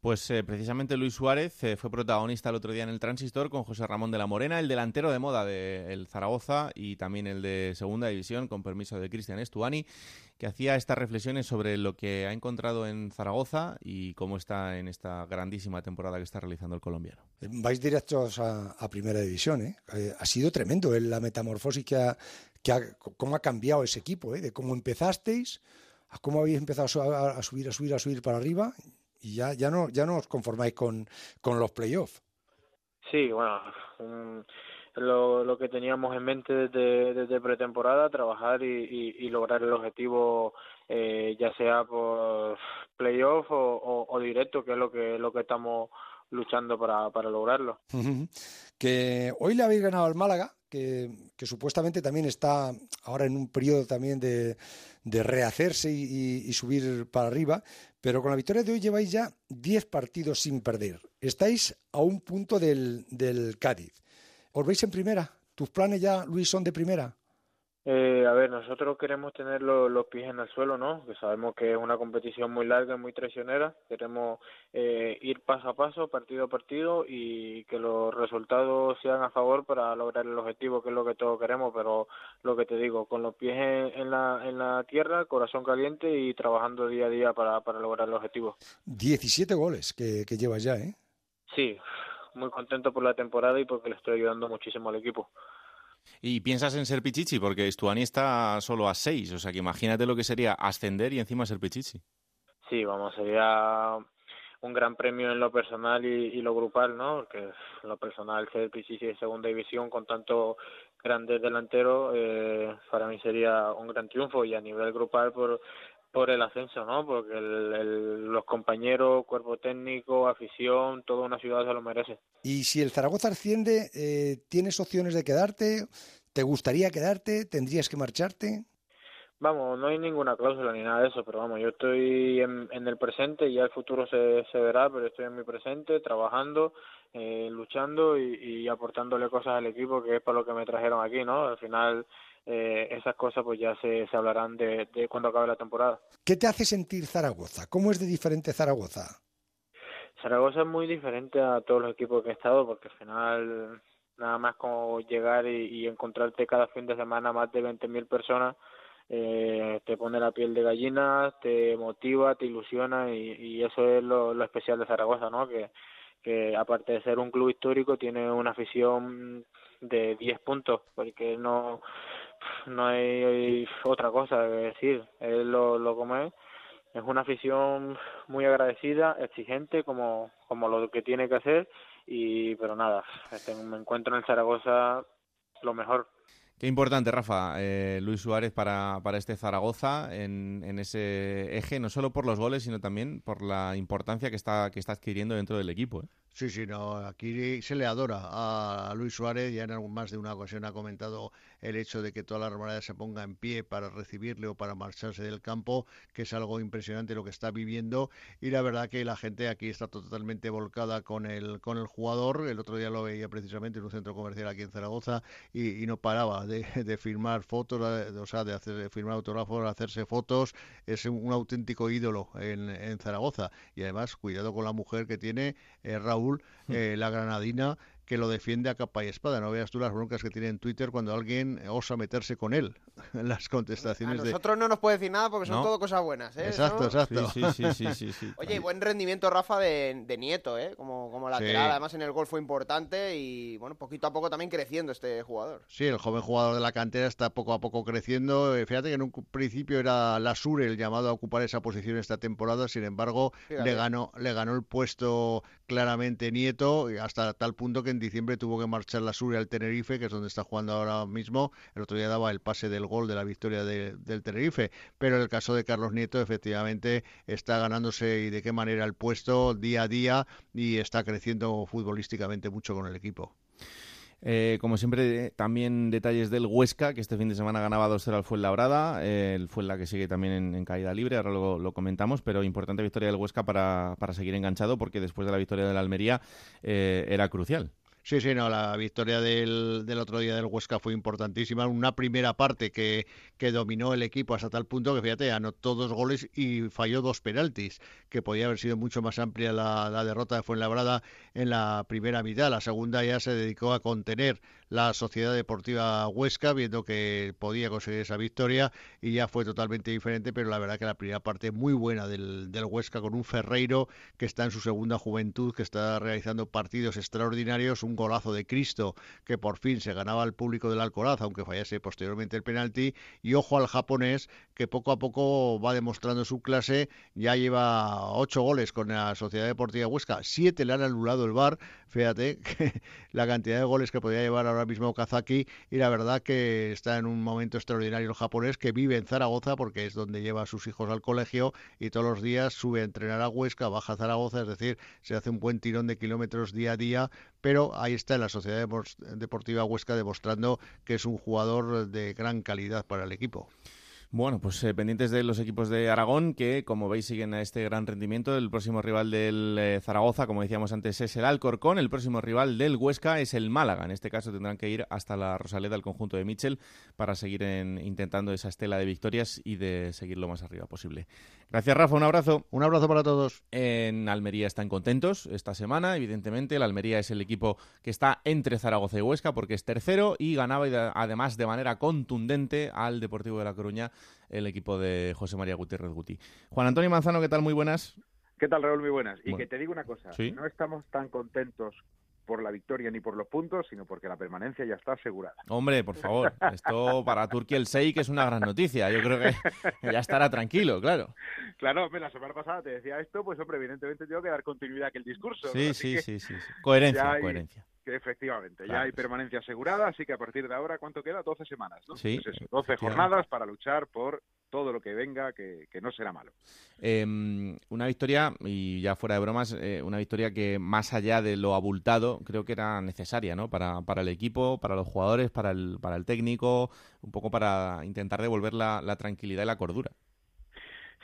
Pues eh, precisamente Luis Suárez eh, fue protagonista el otro día en el Transistor con José Ramón de la Morena, el delantero de moda del Zaragoza y también el de Segunda División, con permiso de Cristian Estuani, que hacía estas reflexiones sobre lo que ha encontrado en Zaragoza y cómo está en esta grandísima temporada que está realizando el colombiano. Vais directos a, Primera División, ¿eh? ¿eh? Ha sido tremendo la metamorfosis que ha, que ha, cómo ha cambiado ese equipo, de cómo empezasteis a cómo habéis empezado a subir, a subir, a subir para arriba y ya, ya, no, ya no os conformáis con, con los playoffs. Sí, bueno, um, lo, lo que teníamos en mente desde, desde pretemporada, trabajar y, y, y lograr el objetivo, eh, ya sea por playoff o, o, o, directo, que es lo que, lo que estamos luchando para, para lograrlo. que hoy le habéis ganado al Málaga, que, que, supuestamente también está ahora en un periodo también de, de rehacerse y, y, subir para arriba, pero con la victoria de hoy lleváis ya 10 partidos sin perder. Estáis a un punto del, del Cádiz. ¿Os veis en primera? ¿Tus planes ya, Luis, son de primera? Eh, a ver, nosotros queremos tener lo, los pies en el suelo, ¿no? Que sabemos que es una competición muy larga y muy traicionera. Queremos eh, ir paso a paso, partido a partido y que los resultados sean a favor para lograr el objetivo, que es lo que todos queremos. Pero lo que te digo, con los pies en, en la, en la tierra, corazón caliente y trabajando día a día para, para lograr el objetivo. 17 goles que, que llevas ya, ¿eh? Sí, muy contento por la temporada y porque le estoy ayudando muchísimo al equipo. Y piensas en ser Pichichi, porque Stuani está solo a seis, o sea que imagínate lo que sería ascender y encima ser Pichichi. Sí, vamos, sería un gran premio en lo personal y, lo grupal, ¿no? Porque lo personal ser Pichichi de segunda división con tanto grandes delanteros, eh, para mí sería un gran triunfo y a nivel grupal por por el ascenso, ¿no? Porque el, el, los compañeros, cuerpo técnico, afición, toda una ciudad se lo merece. Y si el Zaragoza asciende, eh, ¿tienes opciones de quedarte? ¿Te gustaría quedarte? ¿Tendrías que marcharte? Vamos, no hay ninguna cláusula ni nada de eso, pero vamos, yo estoy en, en el presente y ya el futuro se, se verá, pero estoy en mi presente, trabajando, eh, luchando y, y aportándole cosas al equipo, que es para lo que me trajeron aquí, ¿no? Al final eh, esas cosas pues ya se, se hablarán de, de, cuando acabe la temporada. ¿Qué te hace sentir Zaragoza? ¿Cómo es de diferente Zaragoza? Zaragoza es muy diferente a todos los equipos que he estado porque al final nada más como llegar y, y encontrarte cada fin de semana más de 20.000 personas eh, te pone la piel de gallina, te motiva, te ilusiona y, y eso es lo, lo especial de Zaragoza, ¿no? Que, que aparte de ser un club histórico tiene una afición de 10 puntos porque no no hay otra cosa que decir, es lo, lo como es. Es una afición muy agradecida, exigente, como, como lo que tiene que hacer, y pero nada, este, me encuentro en Zaragoza lo mejor. Qué importante, Rafa, eh, Luis Suárez para, para este Zaragoza en, en, ese eje, no solo por los goles, sino también por la importancia que está, que está adquiriendo dentro del equipo. ¿eh? Sí, sí, no, aquí se le adora a Luis Suárez, ya en más de una ocasión ha comentado el hecho de que toda la Romareda se ponga en pie para recibirle o para marcharse del campo, que es algo impresionante lo que está viviendo y la verdad que la gente aquí está totalmente volcada con el con el jugador. El otro día lo veía precisamente en un centro comercial aquí en Zaragoza y, no paraba de, firmar fotos, o sea, de, hacer, de firmar autógrafos, de hacerse fotos. Es un, auténtico ídolo en, en, Zaragoza y además cuidado con la mujer que tiene eh, Raúl, hmm. eh, la granadina que lo defiende a capa y espada. No veas tú las broncas que tiene en Twitter cuando alguien osa meterse con él. las contestaciones a nosotros no nos puede decir nada porque son todo cosas buenas. ¿eh? Exacto, exacto. Sí, sí, sí, sí, Oye, buen rendimiento, Rafa, de, Nieto, ¿eh? Como, como lateral. Además, en el gol fue importante y, bueno, poquito a poco también creciendo este jugador. Sí, el joven jugador de la cantera está poco a poco creciendo. Eh, fíjate que en un principio era la Sur el llamado a ocupar esa posición esta temporada. Sin embargo, le ganó, le ganó el puesto claramente Nieto hasta tal punto que en diciembre tuvo que marchar la Sur al Tenerife, que es donde está jugando ahora mismo. El otro día daba el pase del gol de la victoria del Tenerife. Pero en el caso de Carlos Nieto, efectivamente, está ganándose y de qué manera el puesto día a día y está creciendo futbolísticamente mucho con el equipo. Eh, como siempre, también detalles del Huesca, que este fin de semana ganaba 2-0 al Fuenlabrada. Eh, el Fuenla que sigue también en, caída libre, ahora lo, comentamos, pero importante victoria del Huesca para, para, seguir enganchado, porque después de la victoria de la Almería eh, era crucial. Sí, sí, no, la victoria del, del, otro día del Huesca fue importantísima. Una primera parte que, que dominó el equipo hasta tal punto que, fíjate, anotó dos goles y falló dos penaltis, que podía haber sido mucho más amplia la, la derrota de Fuenlabrada en la primera mitad. La segunda ya se dedicó a contener la Sociedad Deportiva Huesca, viendo que podía conseguir esa victoria y ya fue totalmente diferente, pero la verdad que la primera parte muy buena del, del Huesca con un Ferreiro que está en su segunda juventud, que está realizando partidos extraordinarios, un golazo de Cristo que por fin se ganaba al público del Alcoraz, aunque fallase posteriormente el penalti, y ojo al japonés que poco a poco va demostrando su clase, ya lleva ocho goles con la Sociedad Deportiva Huesca, siete le han anulado el bar, fíjate la cantidad de goles que podía llevar ahora mismo Kazaki y la verdad que está en un momento extraordinario el japonés que vive en Zaragoza porque es donde lleva a sus hijos al colegio y todos los días sube a entrenar a Huesca, baja a Zaragoza, es decir, se hace un buen tirón de kilómetros día a día, pero ahí está en la Sociedad Deportiva Huesca demostrando que es un jugador de gran calidad para el equipo. Bueno, pues eh, pendientes de los equipos de Aragón, que como veis siguen a este gran rendimiento. El próximo rival del eh, Zaragoza, como decíamos antes, es el Alcorcón. El próximo rival del Huesca es el Málaga. En este caso tendrán que ir hasta la Rosaleda, el conjunto de Mitchell, para seguir intentando esa estela de victorias y de seguir lo más arriba posible. Gracias, Rafa. Un abrazo. Un abrazo para todos. En Almería están contentos esta semana, evidentemente. El Almería es el equipo que está entre Zaragoza y Huesca porque es tercero y ganaba además de manera contundente al Deportivo de La Coruña el equipo de José María Gutiérrez Guti. Juan Antonio Manzano, ¿qué tal? Muy buenas. ¿Qué tal, Raúl? Muy buenas. Y que te digo una cosa, no estamos tan contentos por la victoria ni por los puntos, sino porque la permanencia ya está asegurada. Hombre, por favor, esto para Turquía el 6 que es una gran noticia. Yo creo que ya estará tranquilo, claro. Claro, la semana pasada te decía esto, pues hombre, evidentemente tengo que dar continuidad a aquel discurso. Sí, sí, sí, sí, Coherencia, coherencia efectivamente, ya hay permanencia asegurada, así que a partir de ahora, ¿cuánto queda? 12 semanas, ¿no? Sí. Pues eso, 12 jornadas para luchar por todo lo que venga, que, no será malo. Em, una victoria, y ya fuera de bromas, eh, una victoria que más allá de lo abultado, creo que era necesaria, ¿no? Para, para el equipo, para los jugadores, para el, para el técnico, un poco para intentar devolver la tranquilidad y la cordura.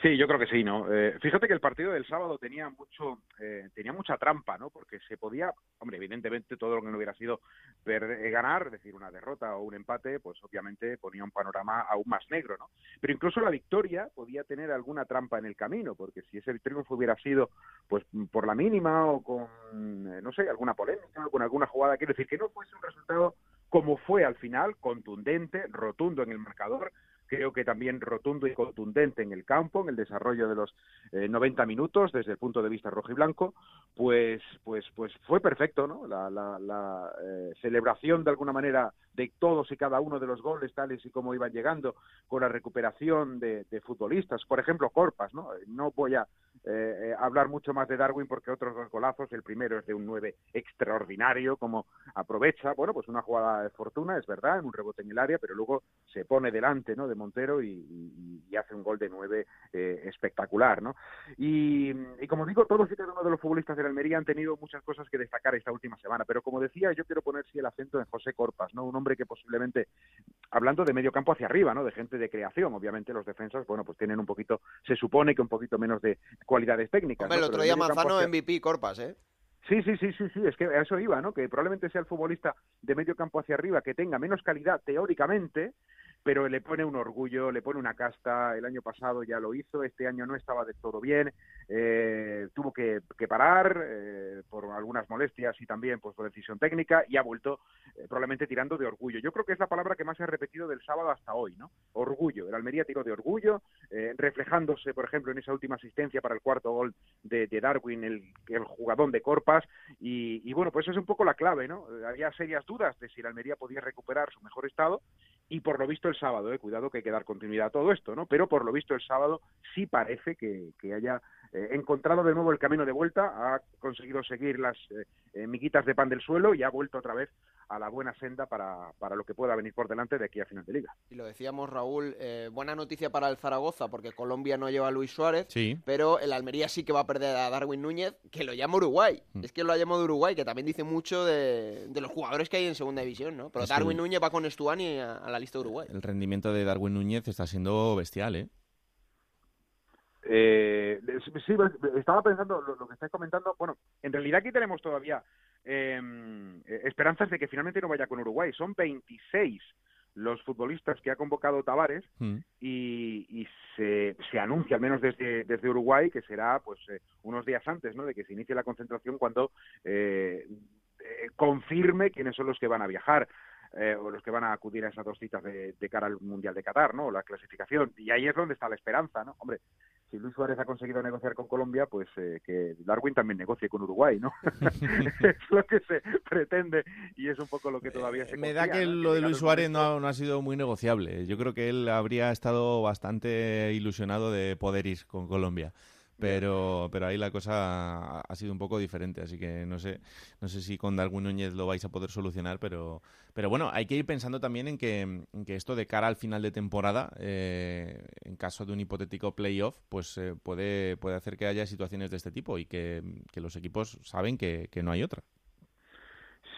Sí, yo creo que sí, ¿no? Eh, fíjate que el partido del sábado tenía mucho, eh, tenía mucha trampa, ¿no? Porque se podía, hombre, evidentemente todo lo que no hubiera sido eh, ganar, es decir, una derrota o un empate, pues obviamente ponía un panorama aún más negro, ¿no? Pero incluso la victoria podía tener alguna trampa en el camino, porque si ese triunfo hubiera sido, pues, por la mínima o con, no sé, alguna polémica, o con alguna jugada, quiero decir, que no fuese un resultado como fue al final, contundente, rotundo en el marcador, creo que también rotundo y contundente en el campo, en el desarrollo de los 90 eh, minutos desde el punto de vista rojo y blanco, pues, pues, pues fue perfecto, ¿no? La, la, eh, celebración de alguna manera de todos y cada uno de los goles, tales y como iban llegando, con la recuperación de, futbolistas, por ejemplo, Corpas, ¿no? No voy a eh, hablar mucho más de Darwin porque otros dos golazos, el primero es de un 9 extraordinario, como aprovecha, bueno, pues una jugada de fortuna, es verdad, en un rebote en el área, pero luego se pone delante, ¿no? Montero y, y hace un gol de nueve eh, espectacular, ¿no? Y, como digo, todos y cada uno de los futbolistas de Almería han tenido muchas cosas que destacar esta última semana, pero como decía, yo quiero poner sí el acento en José Corpas, ¿no? Un hombre que posiblemente, hablando de medio campo hacia arriba, ¿no? De gente de creación, obviamente los defensas, bueno, pues tienen un poquito, se supone que un poquito menos de cualidades técnicas. el otro día Manzano MVP Corpas, ¿eh? Sí, sí, sí, sí, sí, es que a eso iba, ¿no? Que probablemente sea el futbolista de medio campo hacia arriba que tenga menos calidad teóricamente, pero le pone un orgullo, le pone una casta. El año pasado ya lo hizo, este año no estaba de todo bien, eh, tuvo que, parar eh, por algunas molestias y también pues, por decisión técnica y ha vuelto eh, probablemente tirando de orgullo. Yo creo que es la palabra que más se ha repetido del sábado hasta hoy, ¿no? Orgullo. El Almería tiró de orgullo, reflejándose, por ejemplo, en esa última asistencia para el cuarto gol de, Darwin, el, el, jugador de Corpas. Y, y bueno, pues eso es un poco la clave, ¿no? Había serias dudas de si el Almería podía recuperar su mejor estado y por lo visto el sábado, eh, cuidado que hay que dar continuidad a todo esto, ¿no? Pero por lo visto el sábado sí parece que, que haya eh, encontrado de nuevo el camino de vuelta, ha conseguido seguir las eh, eh, miguitas de pan del suelo y ha vuelto otra vez a la buena senda para, para, lo que pueda venir por delante de aquí a final de liga. Y lo decíamos, Raúl, buena noticia para el Zaragoza, porque Colombia no lleva a Luis Suárez, sí. pero el Almería sí que va a perder a Darwin Núñez, que lo llama Uruguay. Mm. Es que lo ha llamado Uruguay, que también dice mucho de, los jugadores que hay en segunda división, ¿no? Pero Darwin Núñez va con Estuani a, a la lista de Uruguay. El rendimiento de Darwin Núñez está siendo bestial, ¿eh? Eh, sí, estaba pensando lo, que estáis comentando. Bueno, en realidad aquí tenemos todavía em, eh, esperanzas de que finalmente no vaya con Uruguay. Son 26 los futbolistas que ha convocado Tavares mm. y, se, se, anuncia, al menos desde, desde Uruguay, que será pues eh, unos días antes ¿no? de que se inicie la concentración cuando eh, confirme quiénes son los que van a viajar. Eh, o los que van a acudir a esas dos citas de, cara al Mundial de Qatar, ¿no? La clasificación. Y ahí es donde está la esperanza, ¿no? Hombre, si Luis Suárez ha conseguido negociar con Colombia, pues eh, que Darwin también negocie con Uruguay, ¿no? es lo que se pretende y es un poco lo que todavía se Me da que lo de Luis Suárez no, no, ha sido muy negociable. Yo creo que él habría estado bastante ilusionado de poder ir con Colombia pero, pero ahí la cosa ha sido un poco diferente, así que no sé, no sé si con Darwin Núñez lo vais a poder solucionar, pero, pero bueno, hay que ir pensando también en que, que esto de cara al final de temporada, eh, en caso de un hipotético playoff, pues eh, puede, puede hacer que haya situaciones de este tipo y que, los equipos saben que, que no hay otra.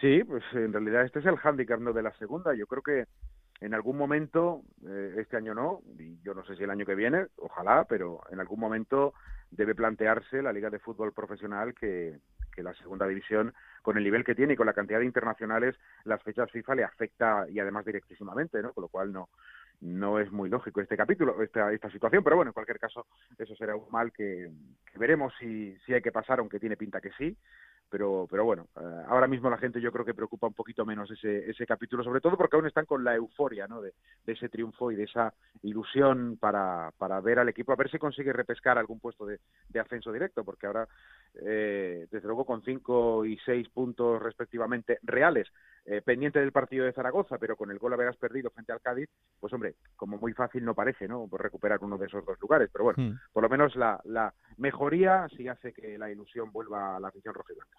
Sí, pues en realidad este es el hándicap ¿no? de la segunda. Yo creo que en algún momento, eh, este año no, y yo no sé si el año que viene, ojalá, pero en algún momento debe plantearse la Liga de Fútbol Profesional que, la segunda división, con el nivel que tiene y con la cantidad de internacionales, las fechas FIFA le afecta y además directísimamente, ¿no? Con lo cual no, no es muy lógico este capítulo, esta, esta situación, pero bueno, en cualquier caso, eso será un mal que, que veremos si, si hay que pasar, aunque tiene pinta que sí, pero, pero bueno, eh, ahora mismo la gente yo creo que preocupa un poquito menos ese, ese capítulo, sobre todo porque aún están con la euforia ¿no? de, ese triunfo y de esa ilusión para, para ver al equipo, a ver si consigue repescar algún puesto de, de ascenso directo, porque ahora, eh, desde luego, con cinco y seis puntos respectivamente reales, eh, pendiente del partido de Zaragoza, pero con el gol haberás perdido frente al Cádiz, pues hombre, como muy fácil no parece, ¿no? Por recuperar uno de esos dos lugares, pero bueno, hmm. por lo menos la, la mejoría sí hace que la ilusión vuelva a la afición rojiblanca.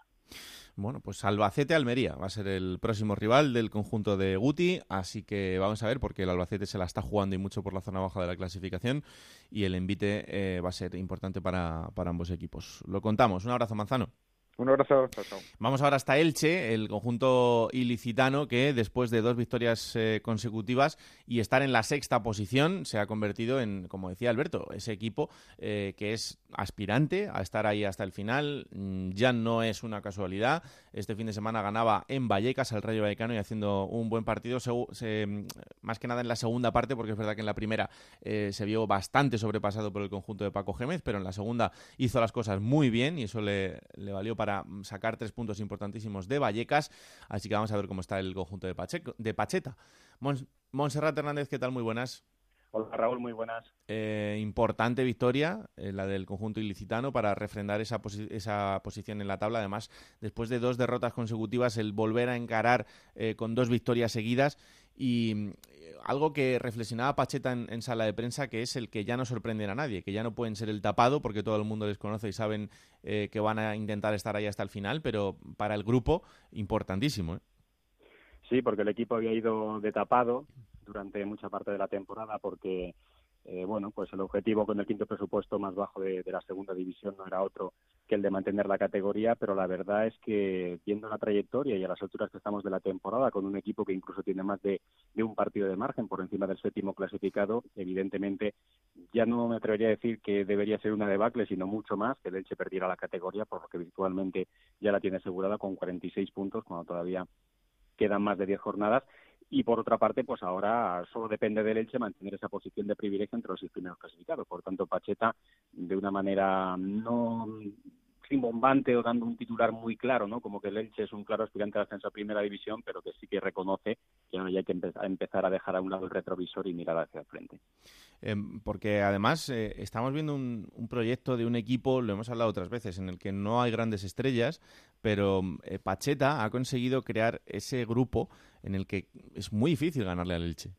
Bueno, pues Albacete-Almería va a ser el próximo rival del conjunto de Guti, así que vamos a ver, porque el Albacete se la está jugando y mucho por la zona baja de la clasificación y el envite eh, va a ser importante para ambos equipos. Lo contamos. Un abrazo, Manzano. Un abrazo, Vamos ahora hasta Elche, el conjunto ilicitano que después de dos victorias eh, consecutivas y estar en la sexta posición se ha convertido en, como decía Alberto, ese equipo eh, que es aspirante a estar ahí hasta el final. Mm, ya no es una casualidad. Este fin de semana ganaba en Vallecas al Rayo Vallecano y haciendo un buen partido, mm, más que nada en la segunda parte, porque es verdad que en la primera eh, se vio bastante sobrepasado por el conjunto de Paco Gémez, pero en la segunda hizo las cosas muy bien y eso le, valió para sacar tres puntos importantísimos de Vallecas. Así que vamos a ver cómo está el conjunto de, de Pacheta. Monserrat Hernández, ¿qué tal? Muy buenas. Hola Raúl, muy buenas. Eh, importante victoria, eh, la del conjunto ilicitano, para refrendar esa, esa, posición en la tabla. Además, después de dos derrotas consecutivas, el volver a encarar eh, con dos victorias seguidas y algo que reflexionaba Pacheta en, sala de prensa, que es el que ya no sorprenden a nadie, que ya no pueden ser el tapado porque todo el mundo les conoce y saben que van a intentar estar ahí hasta el final, pero para el grupo importantísimo. Sí, porque el equipo había ido de tapado durante mucha parte de la temporada porque Eh, bueno, pues el objetivo con el quinto presupuesto más bajo de, la segunda división no era otro que el de mantener la categoría, pero la verdad es que viendo la trayectoria y a las alturas que estamos de la temporada, con un equipo que incluso tiene más de, un partido de margen por encima del séptimo clasificado, evidentemente ya no me atrevería a decir que debería ser una debacle, sino mucho más que el Elche perdiera la categoría, por lo que virtualmente ya la tiene asegurada con 46 puntos, cuando todavía quedan más de 10 jornadas y por otra parte, pues ahora solo depende del Elche mantener esa posición de privilegio entre los seis primeros clasificados. Por tanto, Pacheta, de una manera no bombante o dando un titular muy claro, ¿no? Como que el Elche es un claro aspirante al ascenso a primera división, pero que sí que reconoce que ahora ya hay que empezar a dejar a un lado el retrovisor y mirar hacia el frente. Em, porque además eh, estamos viendo un, proyecto de un equipo, lo hemos hablado otras veces, en el que no hay grandes estrellas, pero eh, Pacheta ha conseguido crear ese grupo en el que es muy difícil ganarle al Elche.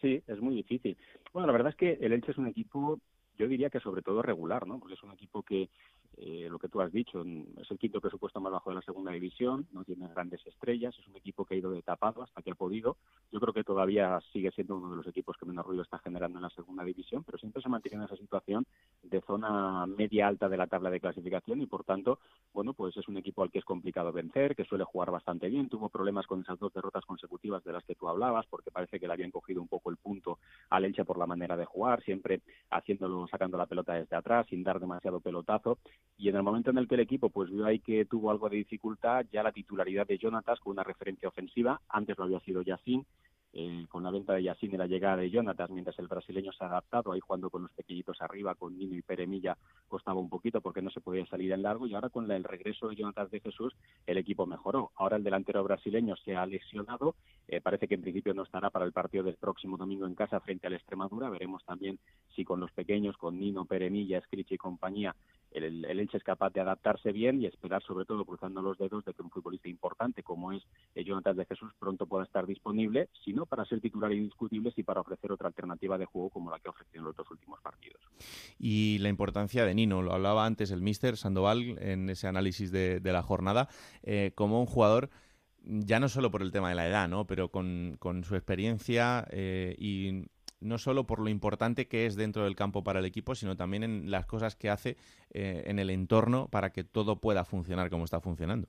Sí, es muy difícil. Bueno, la verdad es que el Elche es un equipo, yo diría que sobre todo regular, ¿no? Porque es un equipo que eh, lo que tú has dicho, es el quinto presupuesto más bajo de la segunda división, no tiene grandes estrellas, es un equipo que ha ido de tapado hasta que ha podido. Yo creo que todavía sigue siendo uno de los equipos que menos ruido está generando en la segunda división, pero siempre se mantiene en esa situación de zona media alta de la tabla de clasificación y por tanto, bueno, pues es un equipo al que es complicado vencer, que suele jugar bastante bien, tuvo problemas con esas dos derrotas consecutivas de las que tú hablabas, porque parece que le habían cogido un poco el punto al Elche por la manera de jugar, siempre haciéndolo, sacando la pelota desde atrás, sin dar demasiado pelotazo. Y en el momento en el que el equipo pues vio ahí que tuvo algo de dificultad, ya la titularidad de Jonatas con una referencia ofensiva, antes lo había sido Yacine, eh, con la venta de Yacine y la llegada de Jonatas, mientras el brasileño se ha adaptado, ahí jugando con los pequeñitos arriba, con Nino y Peremilla, costaba un poquito porque no se podía salir en largo, y ahora con el regreso de Jonatas de Jesús, el equipo mejoró. Ahora el delantero brasileño se ha lesionado, eh, parece que en principio no estará para el partido del próximo domingo en casa frente al Extremadura, veremos también si con los pequeños, con Nino, Peremilla, Scrichi y compañía, el, el, Elche es capaz de adaptarse bien y esperar, sobre todo cruzando los dedos, de que un futbolista importante como es Jonathan de Jesús pronto pueda estar disponible, si no para ser titular indiscutible, y para ofrecer otra alternativa de juego como la que ofreció en los dos últimos partidos. Y la importancia de Nino, lo hablaba antes el míster Sandoval en ese análisis de, la jornada, eh, como un jugador ya no solo por el tema de la edad, ¿no? pero con, con su experiencia eh, y no solo por lo importante que es dentro del campo para el equipo, sino también en las cosas que hace eh, en el entorno para que todo pueda funcionar como está funcionando.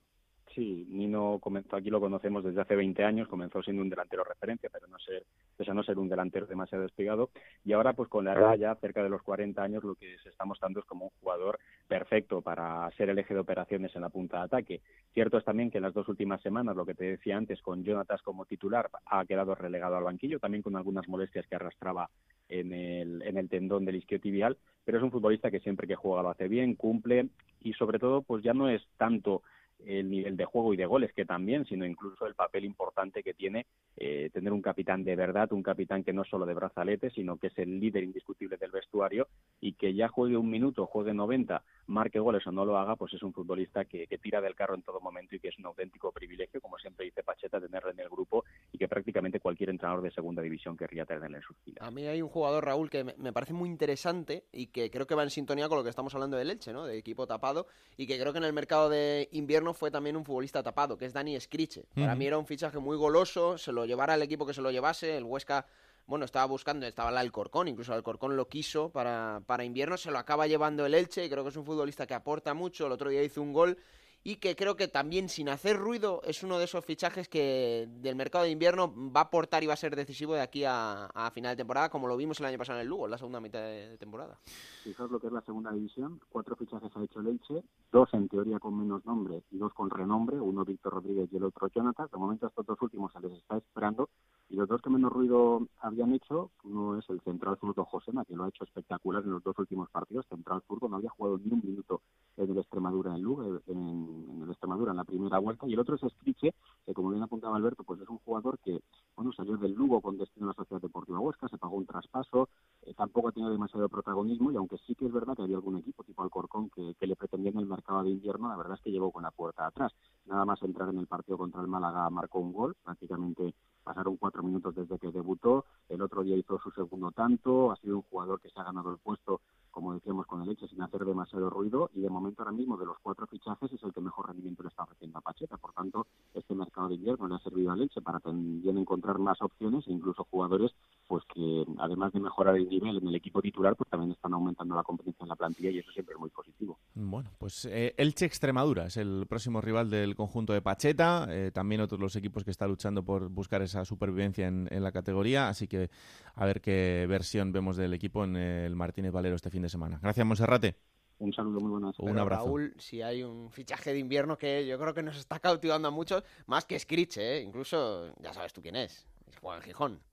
Sí, Nino comenzó aquí, lo conocemos desde hace 20 años, comenzó siendo un delantero referencia, pero no ser, pese no ser un delantero demasiado despegado, y ahora pues con la edad ya cerca de los 40 años lo que se está mostrando es como un jugador perfecto para ser el eje de operaciones en la punta de ataque. Cierto es también que en las dos últimas semanas, lo que te decía antes, con Jonatas como titular, ha quedado relegado al banquillo, también con algunas molestias que arrastraba en el, en el tendón del isquiotibial, pero es un futbolista que siempre que juega lo hace bien, cumple, y sobre todo pues ya no es tanto el nivel de juego y de goles que también, sino incluso el papel importante que tiene eh, tener un capitán de verdad, un capitán que no solo de brazalete, sino que es el líder indiscutible del vestuario y que ya juegue un minuto, juegue 90, marque goles o no lo haga, pues es un futbolista que, tira del carro en todo momento y que es un auténtico privilegio, como siempre dice Pacheta, tenerlo en el grupo y que prácticamente cualquier entrenador de segunda división querría tenerlo en sus filas. A mí hay un jugador, Raúl, que me, parece muy interesante y que creo que va en sintonía con lo que estamos hablando del Elche, ¿no? De equipo tapado y que creo que en el mercado de invierno fue también un futbolista tapado, que es Dani Scriche. Para mí era un fichaje muy goloso, se lo llevara al equipo que se lo llevase, el Huesca bueno, estaba buscando, estaba la Corcón, incluso el Corcón lo quiso para, para invierno, se lo acaba llevando el Elche y creo que es un futbolista que aporta mucho, el otro día hizo un gol y que creo que también sin hacer ruido es uno de esos fichajes que del mercado de invierno va a aportar y va a ser decisivo de aquí a, final de temporada, como lo vimos el año pasado en el Lugo, en la segunda mitad de temporada. Fijaos lo que es la segunda división, cuatro fichajes ha hecho el Elche, dos en teoría con menos nombre y dos con renombre, uno Víctor Rodríguez y el otro Jonathan, de momento estos dos últimos se les está esperando y los dos que menos ruido habían hecho, uno es el central zurdo Josema, que lo ha hecho espectacular en los dos últimos partidos, central zurdo, no había jugado ni un minuto en el Extremadura en Lugo, en el Extremadura en la primera vuelta, y el otro es Escriche, que como bien apuntaba Alberto, pues es un jugador que bueno salió del Lugo con destino a la Sociedad Deportiva Huesca, se pagó un traspaso, eh, tampoco ha tenido demasiado protagonismo, y aunque sí que es verdad que había algún equipo tipo Alcorcón que, que le pretendía en el mercado de invierno, la verdad es que llegó con la puerta atrás. Nada más entrar en el partido contra el Málaga marcó un gol, prácticamente pasaron cuatro minutos desde que debutó, el otro día hizo su segundo tanto, ha sido un jugador que se ha ganado el puesto como decíamos con el Leche, sin hacer demasiado ruido y de momento ahora mismo de los cuatro fichajes es el que mejor rendimiento le está ofreciendo a Pacheta. Por tanto, este mercado de invierno le ha servido a Leche para también encontrar más opciones e incluso jugadores pues que además de mejorar el nivel en el equipo titular, pues también están aumentando la competencia en la plantilla y eso siempre es muy positivo. Bueno, pues eh, Elche Extremadura es el próximo rival del conjunto de Pacheta, eh, también otros los equipos que están luchando por buscar esa supervivencia en, en, la categoría, así que a ver qué versión vemos del equipo en el Martínez Valero este fin de semana. Gracias, Monserrate. Un saludo muy buenas. Un abrazo. Raúl, si hay un fichaje de invierno que yo creo que nos está cautivando a muchos, más que Scritch, ¿eh? incluso ya sabes tú quién es, juega en Gijón.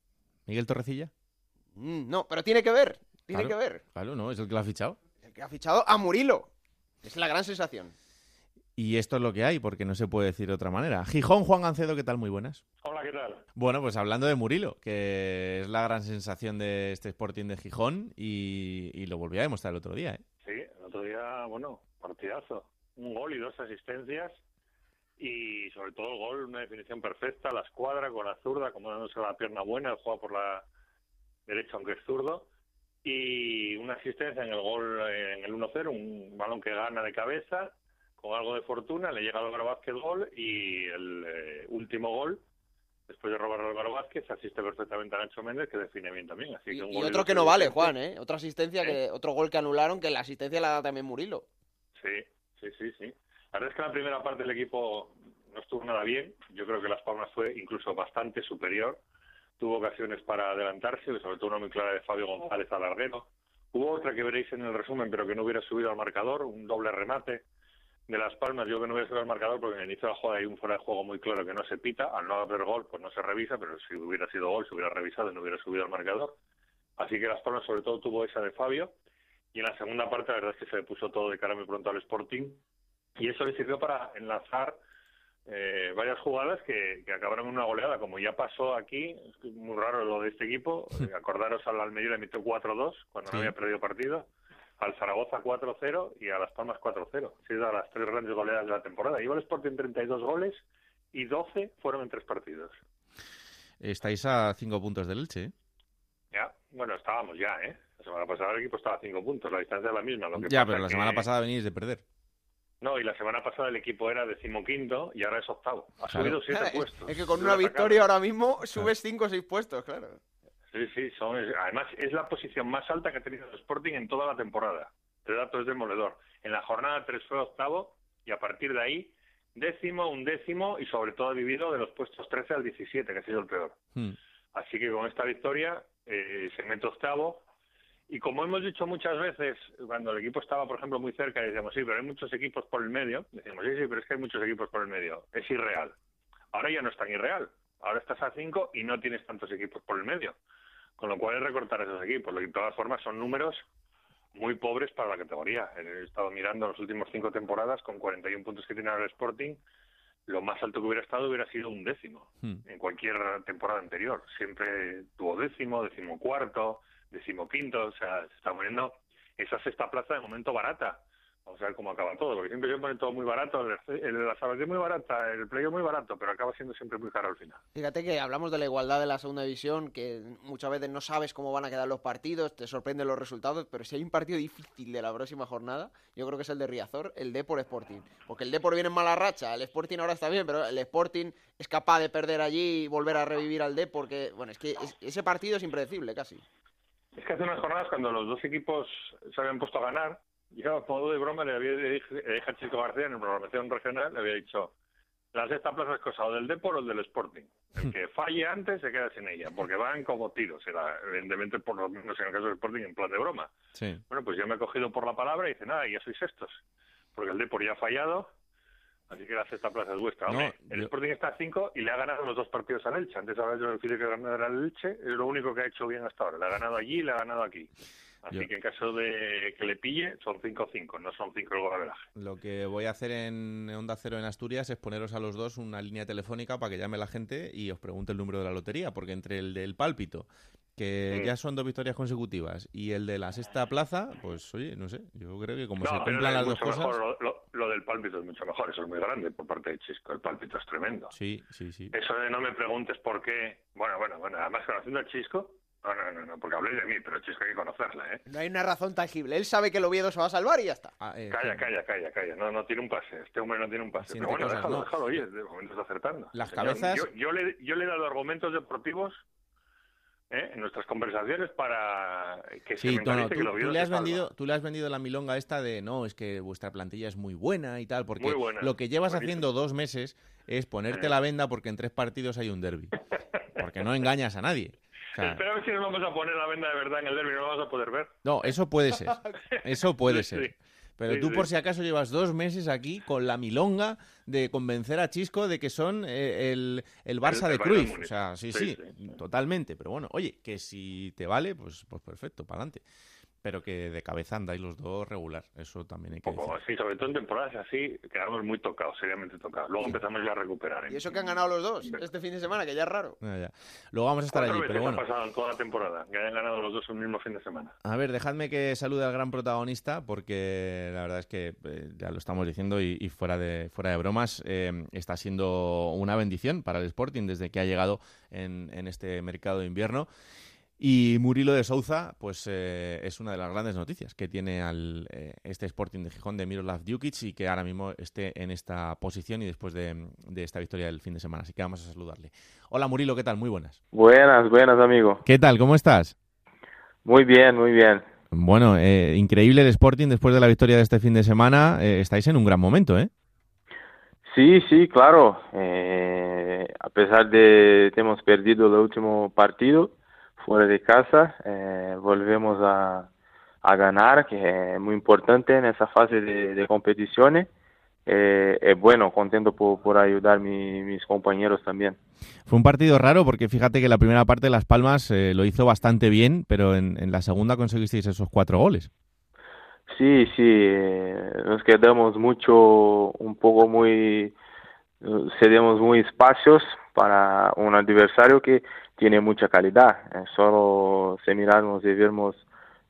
¿Miguel Torrecilla? Mm, no, pero tiene que ver, tiene Claro. que ver. Claro, no, es el que lo ha fichado. El que ha fichado a Murilo. Es la gran sensación. Y esto es lo que hay, porque no se puede decir de otra manera. Gijón, Juan Gancedo, ¿qué tal? Muy buenas. Hola, ¿qué tal? Bueno, pues hablando de Murilo, que es la gran sensación de este Sporting de Gijón y, y lo volví a demostrar el otro día. ¿eh? Sí, el otro día, bueno, partidazo. Un gol y dos asistencias. Y sobre todo el gol, una definición perfecta, la escuadra con la zurda, como dándose la pierna buena, el juega por la derecha, aunque es zurdo. Y una asistencia en el gol, eh, en el 1-0, un balón que gana de cabeza, con algo de fortuna, le llega a Álvaro Vázquez gol y el eh, último gol, después de robar a Álvaro Vázquez, asiste perfectamente a Nacho Méndez, que define bien también. Así Y, que un y gol otro dos que no vale. Juan, ¿eh? Otra asistencia, que otro gol que anularon, que la asistencia la da también Murilo. Sí, sí, sí, sí. La verdad es que la primera parte del equipo no estuvo nada bien. Yo creo que Las Palmas fue incluso bastante superior. Tuvo ocasiones para adelantarse, sobre todo una muy clara de Fabio González al larguero. Hubo otra que veréis en el resumen, pero que no hubiera subido al marcador, un doble remate de Las Palmas. Yo que no hubiera subido al marcador porque en el inicio de la jugada hay un fuera de juego muy claro que no se pita. Al no haber gol, pues no se revisa, pero si hubiera sido gol, se hubiera revisado y no hubiera subido al marcador. Así que Las Palmas sobre todo tuvo esa de Fabio. Y en la segunda parte la verdad es que se le puso todo de cara muy pronto al Sporting. Y eso le sirvió para enlazar eh, varias jugadas que, que acabaron en una goleada, como ya pasó aquí, es muy raro lo de este equipo, eh, acordaros al Almería le metió 4-2 cuando Sí. no había perdido partido, al Zaragoza 4-0 y a Las Palmas 4-0, han sido las tres grandes goleadas de la temporada. Lleva el Sporting 32 goles y 12 fueron en tres partidos. Estáis a cinco puntos del Elche. ¿eh? Ya, bueno, estábamos ya, ¿eh? La semana pasada el equipo estaba a 5 puntos, la distancia es la misma. Lo que Ya, pasa pero la que- semana pasada venís de perder. No, y la semana pasada el equipo era decimoquinto y ahora es octavo. Ha Claro. subido siete Claro, puestos. Es que con una victoria ahora mismo subes 5 o 6 puestos, claro. Sí, sí, son, es- además es la posición más alta que ha tenido el Sporting en toda la temporada. El dato es demoledor. En la jornada 3 fue octavo y a partir de ahí décimo, un décimo y sobre todo ha vivido de los puestos 13 al 17, que ha sido el peor. Hmm. Así que con esta victoria eh, se mete octavo. Y como hemos dicho muchas veces, cuando el equipo estaba, por ejemplo, muy cerca, decíamos, sí, pero hay muchos equipos por el medio. Decíamos, sí, sí, pero es que hay muchos equipos por el medio. Es irreal. Ahora ya no es tan irreal. Ahora estás a cinco y no tienes tantos equipos por el medio. Con lo cual es recortar esos equipos. De todas formas son números muy pobres para la categoría. He estado mirando las últimas cinco temporadas con 41 puntos que tiene ahora el Sporting. Lo más alto que hubiera estado hubiera sido un décimo Hmm. en cualquier temporada anterior. Siempre tuvo décimo, décimo cuarto, décimo quinto, o sea, se está poniendo esa sexta plaza de momento barata. Vamos a ver cómo acaba todo, porque siempre se pone todo muy barato, la salvación muy barata, el playo muy barato, pero acaba siendo siempre muy caro al final. Fíjate que hablamos de la igualdad de la segunda división, que muchas veces no sabes cómo van a quedar los partidos, te sorprenden los resultados, pero si hay un partido difícil de la próxima jornada, yo creo que es el de Riazor, el Depor Sporting. Porque el Depor viene en mala racha, el Sporting ahora está bien, pero el Sporting es capaz de perder allí y volver a revivir al Depor, porque, bueno, es que es- ese partido es impredecible casi. Es que hace unas jornadas cuando los dos equipos se habían puesto a ganar, yo a modo de broma le había le dije, le dije a Chico García en la programación regional, le había dicho, la sexta plaza es cosa o del Depor o del Sporting. El que falle antes se queda sin ella, porque van como tiros, era evidentemente por lo menos en el caso del Sporting en plan de broma. Sí. Bueno, pues yo me he cogido por la palabra y dice, nada, ya sois sextos, porque el Depor ya ha fallado, así que la sexta plaza es vuestra. No, el yo- Sporting está a cinco y le ha ganado los dos partidos al Elche. Antes hablaba yo del que ganara el Elche, es lo único que ha hecho bien hasta ahora. Le ha ganado allí y le ha ganado aquí. Así Yo- que en caso de que le pille, son 5-5, no son 5 el golaveraje. Lo que voy a hacer en Onda Cero en Asturias es poneros a los dos una línea telefónica para que llame la gente y os pregunte el número de la lotería, porque entre el del pálpito, que Mm. ya son dos victorias consecutivas, y el de la sexta plaza, pues oye, no sé, yo creo que como se No, cumplan las dos cosas... mejor, lo, lo- lo del pálpito es mucho mejor, eso es muy grande por parte de Chisco, el pálpito es tremendo. Sí, sí, sí. Eso de no me preguntes por qué, bueno, bueno, bueno, además conociendo al Chisco, no, no, no, no, porque habléis de mí, pero Chisco hay que conocerla, ¿eh? No hay una razón tangible, él sabe que el Oviedo se va a salvar y ya está. Ah, eh, Calla, sí. calla, calla, calla. No, no tiene un pase. Este hombre no tiene un pase. Pero bueno, cosas, déjalo, ¿no? déjalo. Oye, de momento está acertando. Las Señor, cabezas- Yo, yo le, yo le he dado argumentos deportivos ¿eh? en nuestras conversaciones para que se Sí, no, tú, que Oviedo tú le has salva. vendido, tú le has vendido la milonga esta de no, es que vuestra plantilla es muy buena y tal, porque buena, lo que llevas buenísimo. haciendo dos meses es ponerte Eh. la venda porque en tres partidos hay un derby. Porque no engañas a nadie. O sea, Espera a ver si nos vamos a poner la venda de verdad en el derbi, no lo vamos a poder ver. no, eso puede ser. Eso puede Sí, ser. sí. Pero Sí, tú por si acaso llevas dos meses aquí con la milonga de convencer a Chisco de que son eh, el, el Barça el de Bayern Cruyff. O sea, sí, Sí, sí, totalmente. Pero bueno, oye, que si te vale, pues, pues perfecto, para adelante. Pero que de cabeza andáis los dos regular. Eso también hay que decir. Sí, sobre todo en temporadas así, quedamos muy tocados, seriamente tocados. Luego empezamos ya a recuperar. ¿eh? Y eso que han ganado los dos este fin de semana, que ya es raro. Ya, ya. Luego vamos a estar allí, pero bueno. ha pasado en toda la temporada, que hayan ganado los dos un mismo fin de semana. A ver, dejadme que salude al gran protagonista, porque la verdad es que eh, ya lo estamos diciendo y, y fuera de fuera de bromas, eh, está siendo una bendición para el Sporting desde que ha llegado en, en este mercado de invierno. Y Murilo de Souza, pues eh, es una de las grandes noticias que tiene al, eh, este Sporting de Gijón de Miroslav Djukic y que ahora mismo esté en esta posición y después de, de esta victoria del fin de semana. Así que vamos a saludarle. Hola Murilo, ¿qué tal? Muy buenas. Buenas, buenas, amigo. ¿Qué tal? ¿Cómo estás? Muy bien, muy bien. Bueno, eh, increíble el Sporting después de la victoria de este fin de semana. eh, estáis en un gran momento, ¿eh? Sí, sí, claro. Eh, a pesar de que hemos perdido el último partido fuera de casa, eh, volvemos a, a ganar, que es muy importante en esa fase de, de competiciones. Eh, es bueno, contento por, por ayudar a mi- mis compañeros también. Fue un partido raro porque fíjate que la primera parte Las Palmas eh, lo hizo bastante bien, pero en, en la segunda conseguisteis esos cuatro goles. Sí, sí, eh, nos quedamos mucho, un poco muy, eh, cedemos muy espacios para un adversario que tiene mucha calidad. Eh, solo si miramos y vemos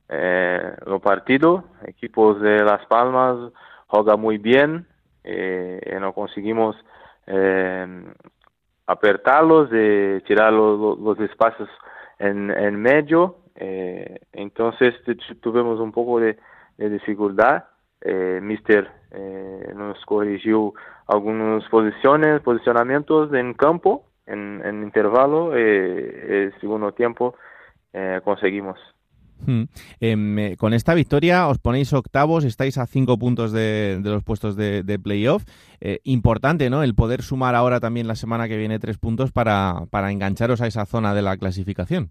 eh, los partidos, equipos de Las Palmas juegan muy bien, eh, y no conseguimos eh, apertarlos, de tirar los, los- espacios en, en medio. eh, entonces tu- tuvimos un poco de, de dificultad. Mister eh, nos corrigió algunas posiciones, posicionamientos en campo, en, en intervalo. Eh, el segundo tiempo eh, conseguimos. Hmm. Em, eh, con esta victoria os ponéis octavos, estáis a cinco puntos de, de los puestos de, playoff. Eh, importante, ¿no? El poder sumar ahora también la semana que viene tres puntos para, para engancharos a esa zona de la clasificación.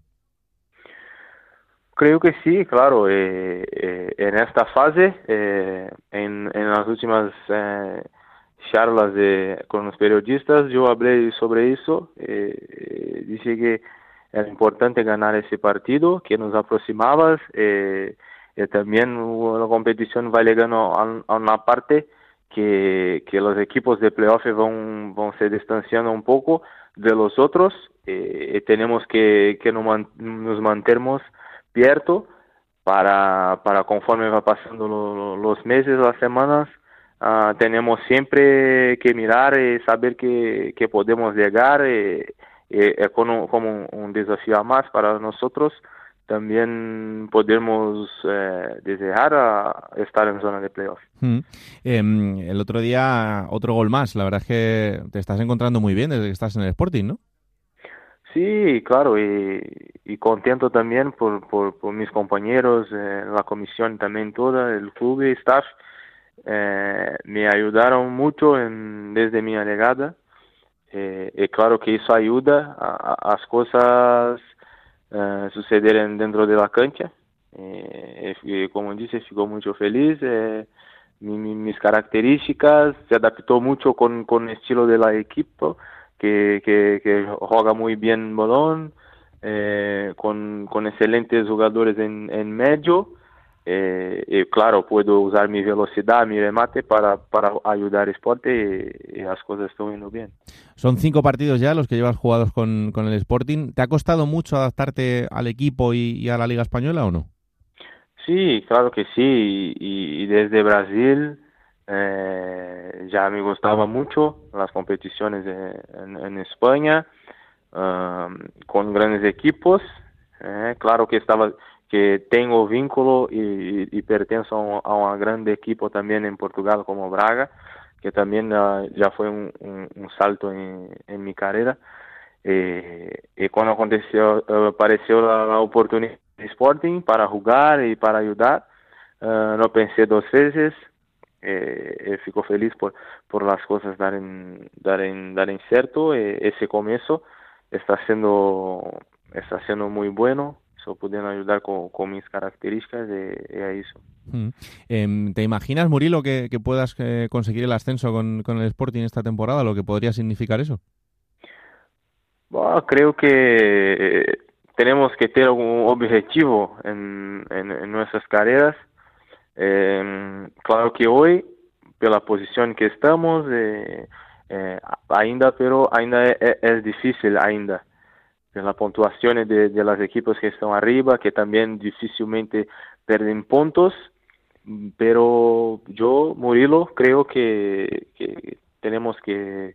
Creo que sí, claro. eh, eh, en esta fase, eh, en, en las últimas eh, charlas de, con los periodistas, yo hablé sobre eso. Dije que era importante ganar ese partido, que nos aproximaba. Y también la competición va llegando a, una parte que, que los equipos de playoff van, van se distanciando un poco de los otros. y tenemos que, que nos mantenemos abierto para, para conforme va pasando lo- lo- los meses, las semanas, ah, tenemos siempre que mirar y saber que, que podemos llegar y, con un- como un, desafío más para nosotros también podemos eh, desear a estar en zona de playoff. Hmm. Em, el otro día otro gol más. La verdad es que te estás encontrando muy bien desde que estás en el Sporting, ¿no? Sí, claro, y, contento también por, por, por mis compañeros, eh, la comisión también toda, el club y staff, eh, me ayudaron mucho en, desde mi llegada. Eh, y claro que eso ayuda a, las cosas eh, sucederem dentro de la cancha. Eh, y como dice, fico mucho feliz. mi- mis características se adaptó mucho con, con el estilo de la equipo que, que, que juega muy bien balón, eh, con, con excelentes jugadores en, en medio. Eh, y claro, puedo usar mi velocidad, mi remate para, para ayudar al Sport y, y las cosas están yendo bien. Son cinco partidos ya los que llevas jugados con, con el Sporting. ¿Te ha costado mucho adaptarte al equipo y, y a la Liga Española o no? Sí, claro que sí. Y, y desde Brasil eh, ya me gustaba mucho las competiciones en, España um, con grandes equipos. eh, claro que estaba que tengo vínculo y, y- y pertenezco a un, grande equipo también en Portugal como Braga, que también ah, ya fue un, un- salto en, mi carrera. y cuando apareció la, oportunidad de Sporting para jugar y para ayudar, no pensé dos veces, eh, fico feliz por, por las cosas dar en, dar en, dar en cierto, ese comienzo está siendo, está siendo muy bueno, eso pueden ayudar con, con mis características y, a eso. Mm. Em, ¿Te imaginas, Murilo, que, que puedas eh, conseguir el ascenso con, con, el Sporting esta temporada? ¿Lo que podría significar eso? Bueno, creo que eh, tenemos que tener un objetivo en, en, en nuestras carreras. Eh, claro que hoy, por la posición que estamos, eh, eh, ainda, pero ainda é, é, difícil ainda pela pontuação de, de las equipos que estão arriba, que também dificilmente perdem pontos, pero yo, Murilo, creo que, tenemos que,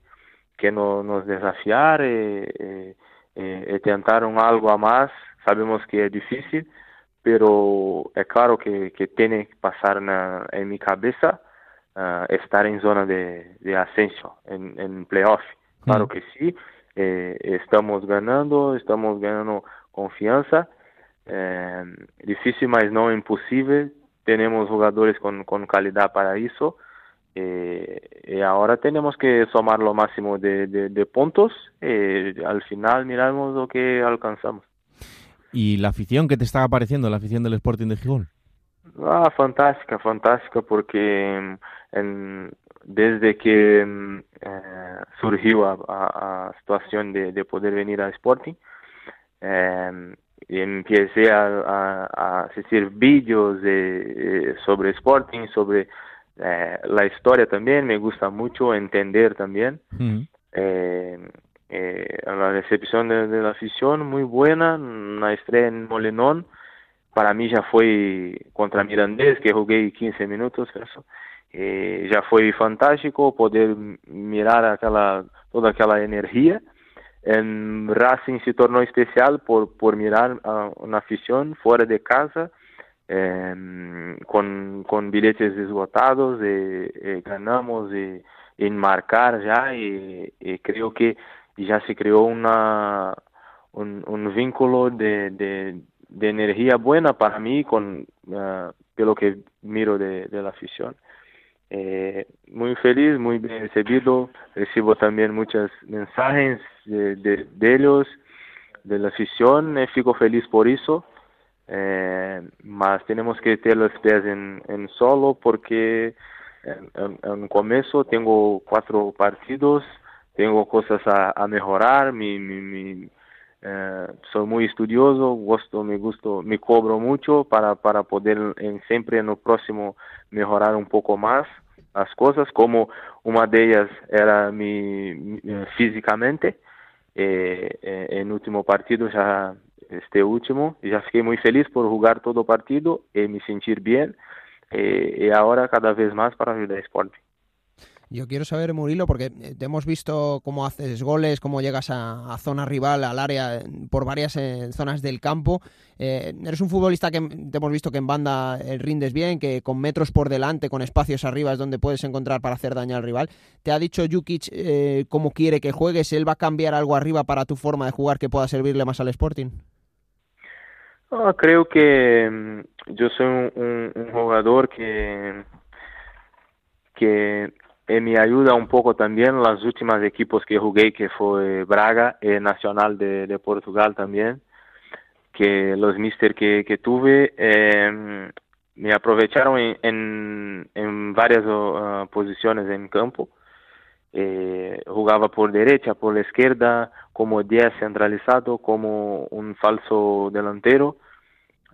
que no, nos desafiar e, e, e, tentar um algo a mais. Sabemos que é difícil, pero é claro que, que tem que passar na, em minha cabeça uh, estar em zona de, de ascenso, em, em playoff. Claro mm. que sim, eh, estamos ganhando, estamos ganhando confiança. Eh, difícil, mas não impossível. Temos jogadores com, com qualidade para isso. Eh, y ahora tenemos que sumar lo máximo de, de, de puntos y al final miramos lo que alcanzamos. ¿Y la afición que te está apareciendo, la afición del Sporting de Gijón? Ah, fantástica, fantástica, porque en, desde que mm, eh, surgió a, a, a, situación de, de, poder venir al Sporting, eh, empecé a, a, a hacer vídeos de, eh, sobre Sporting, sobre eh, la historia también, me gusta mucho entender también. Mm. Eh, la recepción de, la afición muy buena, una estrella en Molinón, para mí ya fue contra Mirandés, que jugué 15 minutos, eso. Eh, já foi fantástico poder mirar aquela toda aquela energia. En Racing se tornou especial por por mirar a, uma afición fora de casa eh, com com bilhetes esgotados e, e ganhamos e, em marcar já e, e creio que já se uma um, um vínculo de, de, energia buena para mim com uh, pelo que miro de, la afición. Eh, muy feliz, muy bien recibido. Recibo también muchas mensajes de, de, ellos, de la afición. Eh, fico feliz por eso. Eh, mas tenemos que tener los pies en, en solo porque en, en, en comienzo tengo cuatro partidos, tengo cosas a, a mejorar, mi, mi, mi eh, soy muy estudioso, gusto, me gusto, me cobro mucho para, para poder en, siempre en el próximo mejorar un poco más as coisas, como uma delas era mi, mi fisicamente. Eh, eh, en último partido já este último já fiquei muito feliz por jogar todo partido e me sentir bem eh, e agora cada vez mais para ajudar o esporte. Yo quiero saber, Murilo, porque eh, te hemos visto cómo haces goles, cómo llegas a, zona rival, al área, por varias eh, zonas del campo. Eh, eres un futbolista que te hemos visto que en banda rindes bien, que con metros por delante, con espacios arriba es donde puedes encontrar para hacer daño al rival. ¿Te ha dicho Jukic cómo quiere que juegues? ¿Él va a cambiar algo arriba para tu forma de jugar que pueda servirle más al Sporting? Ah, creo que mm, yo soy un, un jugador que que eh, me ayuda un poco también las últimas equipos que jugué, que fue Braga y Nacional de, de Portugal también, que los mister que, que tuve eh, me aprovecharon en, en, en varias uh, posiciones en campo. Eh, jugaba por derecha, por la izquierda, como 10 centralizado, como un falso delantero.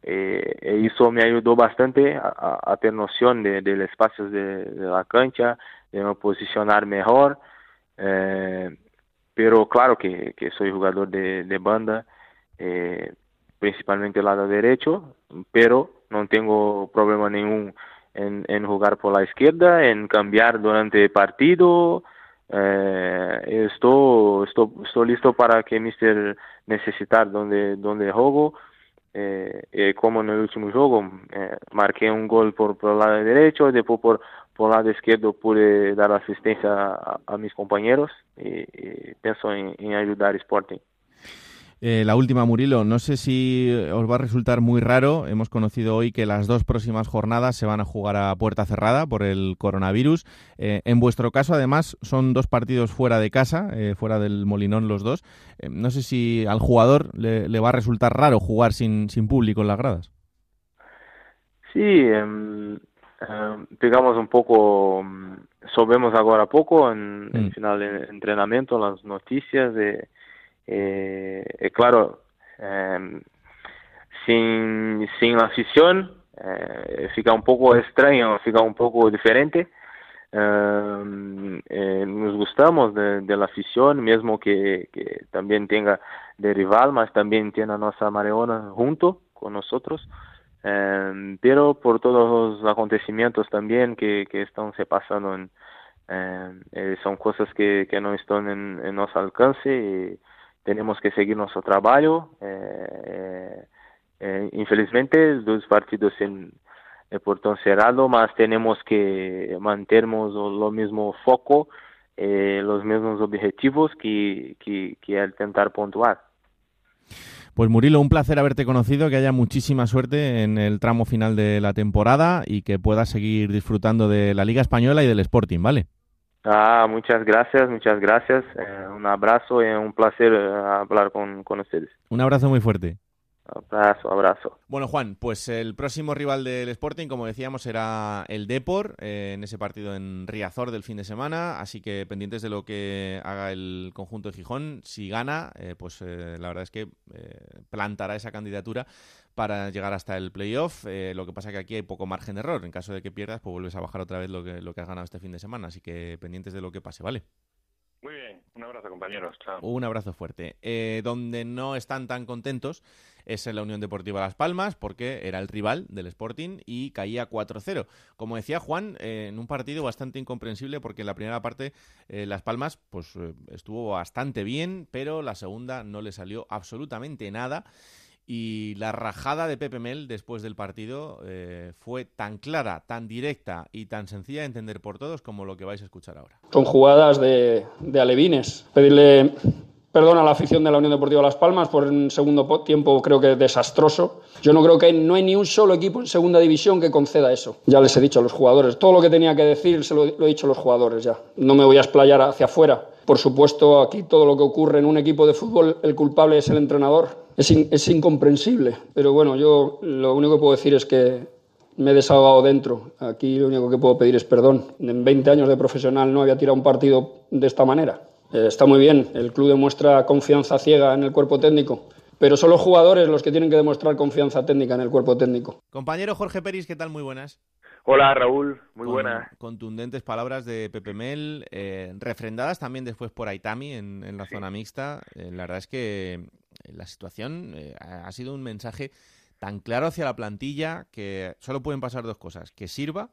Eh, eso me ayudó bastante a, tener noción de, de los espacios de, la cancha, de me posicionar mejor. Eh, pero claro que, que soy jugador de, banda, eh, principalmente lado derecho, pero no tengo problema ningún en, jugar por la izquierda, en cambiar durante el partido. Eh, estoy, estoy, estoy listo para que Mister necesitar donde, donde juego eh, como en el último juego, marqué un gol por, por el lado derecho, después por, por el lado izquierdo pude dar asistencia a, mis compañeros y, pienso en, en ayudar Sporting. Eh, la última, Murilo, no sé si os va a resultar muy raro. Hemos conocido hoy que las dos próximas jornadas se van a jugar a puerta cerrada por el coronavirus. Eh, en vuestro caso, además, son dos partidos fuera de casa, eh, fuera del Molinón los dos. no sé si al jugador le, va a resultar raro jugar sin, sin público en las gradas. Sí, em, em, digamos un poco, mm, sabemos ahora poco en el mm. final del entrenamiento, las noticias de eh, eh, claro, em, sin, sin la afición eh, fica un poco extraño, fica un poco diferente. Em, eh, nos gustamos de, la afición, mismo que, que, también tenga de rival, también tiene a nuestra Mareona junto con nosotros. Em, pero por todos los acontecimientos también que, que están se pasando son cosas que, que no están en, en nuestro alcance y tenemos que seguir nuestro trabajo. Eh, eh, infelizmente, dos partidos en el portón cerrado, más tenemos que mantenernos lo mismo foco, eh, los mismos objetivos que, que, que intentar puntuar. Pues Murilo, un placer haberte conocido, que haya muchísima suerte en el tramo final de la temporada y que puedas seguir disfrutando de la Liga Española y del Sporting, ¿vale? Ah, muchas gracias, muchas gracias. Eh, un abrazo y un placer eh, hablar con, con ustedes. Un abrazo muy fuerte. Abrazo, abrazo. Bueno, Juan, pues el próximo rival del Sporting, como decíamos, será el Depor eh, en ese partido en Riazor del fin de semana. Así que pendientes de lo que haga el conjunto de Gijón. Si gana, pues la verdad es que plantará esa candidatura para llegar hasta el playoff. Eh, lo que pasa es que aquí hay poco margen de error. En caso de que pierdas, pues vuelves a bajar otra vez lo que, lo que has ganado este fin de semana. Así que pendientes de lo que pase, ¿vale? Muy bien, un abrazo compañeros. Chao. Un abrazo fuerte. Eh, donde no están tan contentos es en la Unión Deportiva Las Palmas, porque era el rival del Sporting y caía 4-0. Como decía Juan, eh, en un partido bastante incomprensible, porque en la primera parte Las Palmas pues estuvo bastante bien, pero la segunda no le salió absolutamente nada y la rajada de Pepe Mel después del partido eh, fue tan clara, tan directa y tan sencilla de entender por todos como lo que vais a escuchar ahora. Son jugadas de, de alevines. Pedirle perdón a la afición de la Unión Deportiva Las Palmas por un segundo tiempo creo que desastroso. Yo no creo que no hay ni un solo equipo en segunda división que conceda eso. Ya les he dicho a los jugadores. Todo lo que tenía que decir se lo, lo he dicho a los jugadores ya. No me voy a explayar hacia afuera. Por supuesto, aquí todo lo que ocurre en un equipo de fútbol, el culpable es el entrenador es, incomprensible. Pero bueno, yo lo único que puedo decir es que me he desahogado dentro. Aquí lo único que puedo pedir es perdón. En 20 años de profesional no había tirado un partido de esta manera. Eh, está muy bien, el club demuestra confianza ciega en el cuerpo técnico, pero son los jugadores los que tienen que demostrar confianza técnica en el cuerpo técnico. Compañero Jorge Peris, ¿qué tal? Muy buenas. Hola Raúl, muy buenas. Contundentes palabras de Pepe Mel, eh, refrendadas también después por Aitami en, la zona mixta. Eh, la verdad es que la situación eh, ha sido un mensaje tan claro hacia la plantilla que solo pueden pasar dos cosas, que sirva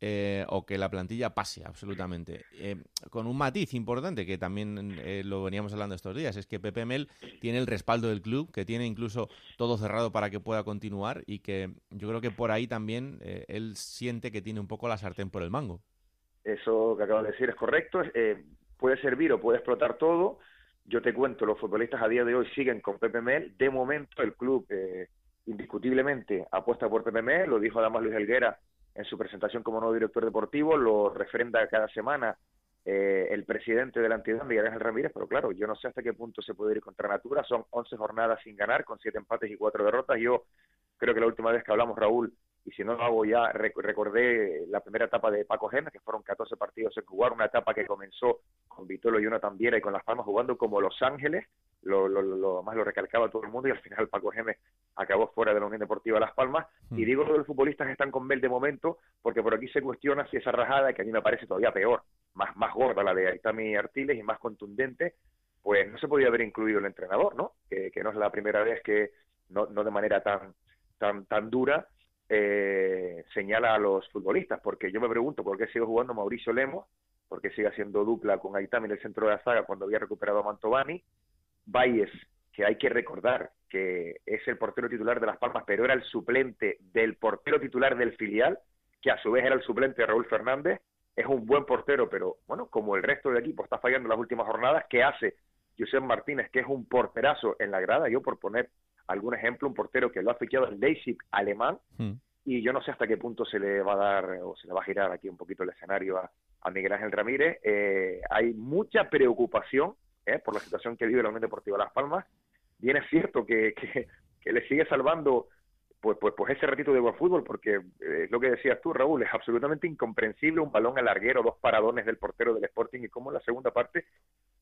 eh, o que la plantilla pase absolutamente. Eh, con un matiz importante que también lo veníamos hablando estos días, es que Pepe Mel tiene el respaldo del club, que tiene incluso todo cerrado para que pueda continuar y que yo creo que por ahí también él siente que tiene un poco la sartén por el mango. Eso que acabo de decir es correcto, puede servir o puede explotar todo, yo te cuento, los futbolistas a día de hoy siguen con Pepe Mel. De momento, el club eh, indiscutiblemente apuesta por Pepe Mel, lo dijo además Luis Helguera en su presentación como nuevo director deportivo, lo refrenda cada semana eh, el presidente de la entidad, Miguel Ángel Ramírez, pero claro, yo no sé hasta qué punto se puede ir contra Natura, son 11 jornadas sin ganar, con 7 empates y 4 derrotas, yo creo que la última vez que hablamos, Raúl, y si no lo hago ya, recordé la primera etapa de Paco Gémez, que fueron 14 partidos en jugar, una etapa que comenzó con Vitolo y una también y con Las Palmas jugando como Los Ángeles, lo, lo, más lo recalcaba todo el mundo y al final Paco Gémez acabó fuera de la Unión Deportiva Las Palmas. Y digo lo de los futbolistas que están con Bel de momento, porque por aquí se cuestiona si esa rajada, que a mí me parece todavía peor, más, más gorda la de Aitami Artiles y más contundente, pues no se podía haber incluido el entrenador, ¿no? Que, que no es la primera vez que, no, no de manera tan, tan, tan dura, eh, señala a los futbolistas, porque yo me pregunto por qué sigue jugando Mauricio Lemos, porque sigue haciendo dupla con Aitami en el centro de la saga cuando había recuperado a Mantovani, Valles, que hay que recordar que es el portero titular de Las Palmas, pero era el suplente del portero titular del filial, que a su vez era el suplente de Raúl Fernández, es un buen portero, pero bueno, como el resto del equipo está fallando en las últimas jornadas, ¿qué hace José Martínez, que es un porterazo en la grada? Yo por poner algún ejemplo, un portero que lo ha fichado el Leipzig alemán, Hmm. y yo no sé hasta qué punto se le va a dar o se le va a girar aquí un poquito el escenario a, a Miguel Ángel Ramírez. Eh, hay mucha preocupación eh, por la situación que vive la Unión Deportiva Las Palmas. Bien es cierto que, que, que le sigue salvando pues, pues, pues ese ratito de buen fútbol, porque eh, es lo que decías tú, Raúl, es absolutamente incomprensible un balón al larguero, dos paradones del portero del Sporting y cómo en la segunda parte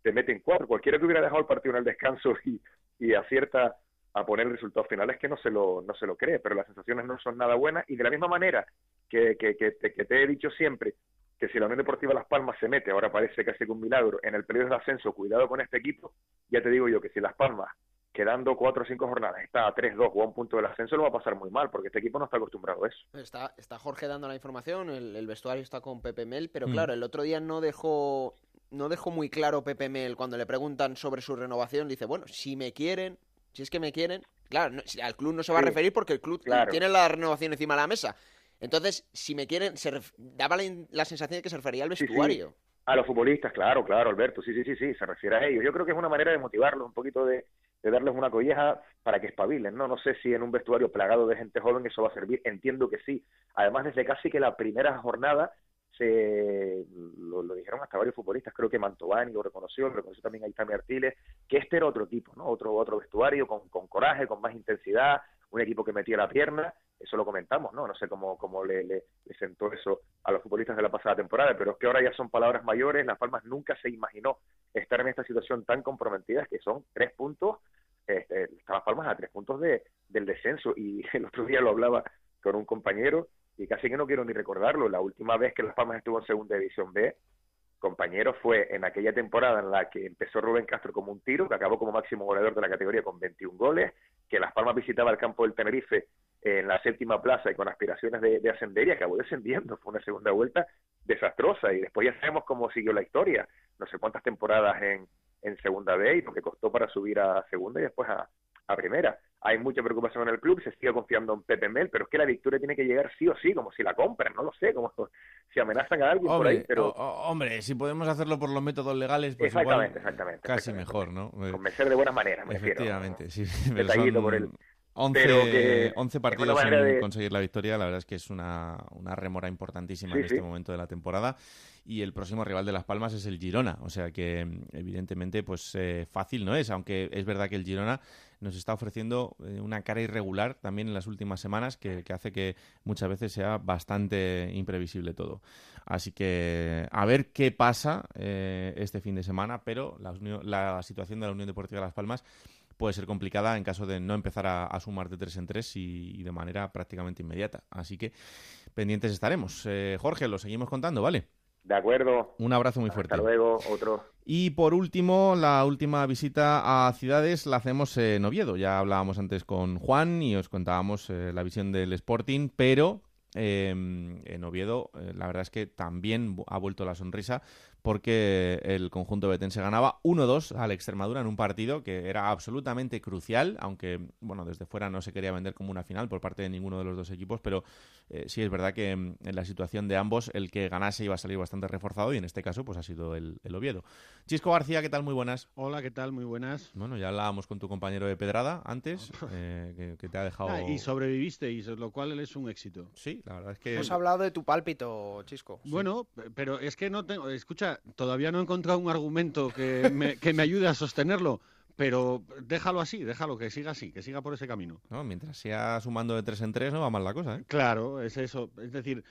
te meten cuatro. Cualquiera que hubiera dejado el partido en el descanso y, y acierta a poner el resultado final es que no se lo no se lo cree, pero las sensaciones no son nada buenas y de la misma manera que, que, que, te, que te he dicho siempre que si la Unión Deportiva Las Palmas se mete, ahora parece casi que un milagro, en el periodo de ascenso, cuidado con este equipo, ya te digo yo que si Las Palmas, quedando cuatro o cinco jornadas, está a 3-2 o a un punto del ascenso, lo va a pasar muy mal, porque este equipo no está acostumbrado a eso. Está, está Jorge dando la información, el, el vestuario está con Pepe Mel, pero Mm. claro, el otro día no dejó, no dejó muy claro Pepe Mel cuando le preguntan sobre su renovación, dice, bueno, si me quieren, si es que me quieren, claro, no- al club no se va a referir porque el club claro. tiene la renovación encima de la mesa. Entonces, si me quieren, se ref- daba la, la sensación de que se refería al Sí, sí. vestuario. A los futbolistas, claro, claro, Alberto, sí, sí, sí, sí, se refiere a ellos. Yo creo que es una manera de motivarlos, un poquito de, de darles una colleja para que espabilen, ¿no? No sé si en un vestuario plagado de gente joven eso va a servir, entiendo que sí. Además, desde casi que la primera jornada se lo, lo dijeron hasta varios futbolistas, creo que Mantovani lo reconoció, lo reconoció también Aitami Artiles, que este era otro tipo, ¿no? Otro, otro vestuario con, con coraje, con más intensidad, un equipo que metía la pierna, eso lo comentamos, ¿no? No sé cómo, cómo le, le, sentó eso a los futbolistas de la pasada temporada, pero es que ahora ya son palabras mayores, Las Palmas nunca se imaginó estar en esta situación tan comprometida, que son tres puntos, este, Las Palmas a tres puntos de, del descenso, y el otro día lo hablaba con un compañero, y casi que no quiero ni recordarlo, la última vez que Las Palmas estuvo en Segunda División B, compañero, fue en aquella temporada en la que empezó Rubén Castro como un tiro, que acabó como máximo goleador de la categoría con 21 goles, que Las Palmas visitaba el campo del Tenerife en la séptima plaza y con aspiraciones de, de ascender y acabó descendiendo. Fue una segunda vuelta desastrosa y después ya sabemos cómo siguió la historia. No sé cuántas temporadas en, en segunda B y lo que costó para subir a segunda y después a, a primera. Hay mucha preocupación en el club, se sigue confiando en Pepe Mel, pero es que la victoria tiene que llegar sí o sí, como si la compran, no lo sé, como si amenazan a alguien por ahí, Hombre, pero hombre, si podemos hacerlo por los métodos legales, pues Exactamente, igual exactamente, casi mejor, ¿no? Eh, convencer de buena manera, me refiero. Efectivamente, sí. Detallito por el- 11, pero que 11 es partidos sin de- conseguir la victoria, la verdad es que es una, una remora importantísima Sí, en este sí. momento de la temporada. Y el próximo rival de Las Palmas es el Girona, o sea que evidentemente pues eh, fácil no es, aunque es verdad que el Girona nos está ofreciendo eh, una cara irregular también en las últimas semanas que, hace que muchas veces sea bastante imprevisible todo. Así que a ver qué pasa eh, este fin de semana, pero la, situación de la Unión Deportiva Las Palmas puede ser complicada en caso de no empezar a, a sumar de tres en tres y, y de manera prácticamente inmediata. Así que pendientes estaremos. Eh, Jorge, lo seguimos contando, ¿vale? De acuerdo. Un abrazo muy fuerte. Hasta luego, otro. Y por último, la última visita a ciudades la hacemos en Oviedo. Ya hablábamos antes con Juan y os contábamos eh, la visión del Sporting, pero eh, en Oviedo eh, la verdad es que también ha vuelto la sonrisa porque el conjunto betense ganaba 1-2 al Extremadura en un partido que era absolutamente crucial, aunque bueno, desde fuera no se quería vender como una final por parte de ninguno de los dos equipos, pero eh, sí es verdad que mm, en la situación de ambos el que ganase iba a salir bastante reforzado y en este caso pues ha sido el, el Oviedo. Chisco García, ¿qué tal? Muy buenas. Hola, ¿qué tal? Muy buenas. Bueno, ya hablábamos con tu compañero de Pedrada antes, eh, que, que te ha dejado... Ah, y sobrevivisteis, lo cual es un éxito. Sí, la verdad es que... Hemos hablado de tu pálpito, Chisco. Bueno, pero es que no tengo. Escucha, todavía no he encontrado un argumento que me, que me ayude a sostenerlo. Pero déjalo así, déjalo que siga así, que siga por ese camino. No, mientras sea sumando de tres en tres no va mal la cosa, ¿eh? Claro, es eso. Es decir,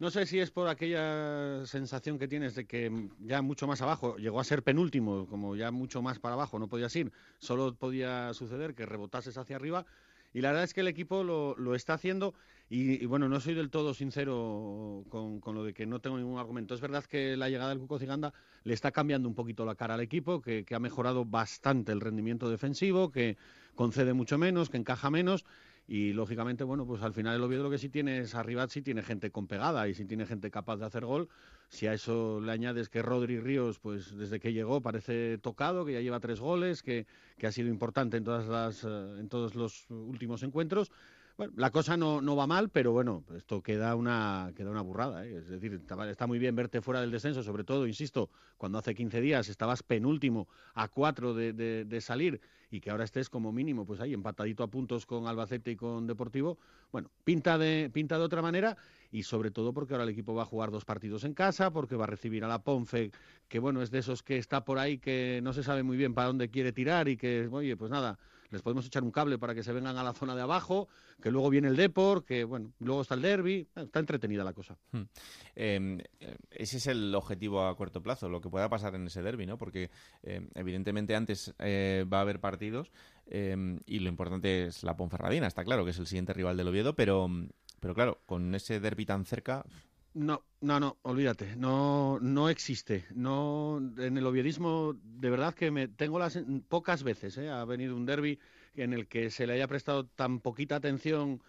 no sé si es por aquella sensación que tienes de que ya mucho más abajo, llegó a ser penúltimo, como ya mucho más para abajo no podías ir, solo podía suceder que rebotases hacia arriba. Y la verdad es que el equipo lo, lo está haciendo y, bueno, no soy del todo sincero con, lo de que no tengo ningún argumento. Es verdad que la llegada del Cuco Ciganda le está cambiando un poquito la cara al equipo, que, ha mejorado bastante el rendimiento defensivo, que concede mucho menos, que encaja menos y lógicamente, bueno, pues al final el Oviedo lo que sí tiene es arriba, sí tiene gente con pegada y sí tiene gente capaz de hacer gol. Si a eso le añades que Rodri Ríos, pues desde que llegó parece tocado, que ya lleva tres goles, que, que ha sido importante en, todas las, eh, en todos los últimos encuentros. Bueno, la cosa no, no va mal, pero bueno, esto queda una, queda una burrada. ¿eh? Es decir, está, muy bien verte fuera del descenso, sobre todo, insisto, cuando hace 15 días estabas penúltimo a cuatro de, de- de salir y que ahora estés como mínimo, pues ahí empatadito a puntos con Albacete y con Deportivo. Bueno, pinta de, pinta de otra manera y sobre todo porque ahora el equipo va a jugar dos partidos en casa, porque va a recibir a la Ponfe, que bueno, es de esos que está por ahí que no se sabe muy bien para dónde quiere tirar y que, oye, pues nada, les podemos echar un cable para que se vengan a la zona de abajo, que luego viene el Depor, que bueno, luego está el derby, está entretenida la cosa. Hmm. Eh, eh, ese es el objetivo a corto plazo, lo que pueda pasar en ese derby, ¿no? Porque eh, evidentemente antes eh, va a haber partidos eh, y lo importante es la Ponferradina, está claro que es el siguiente rival del Oviedo, pero, pero claro, con ese derby tan cerca, No, no, no, olvídate, no, no existe. No, en el oviedismo, de verdad que me tengo las pocas veces, ¿eh? ha venido un derby en el que se le haya prestado tan poquita atención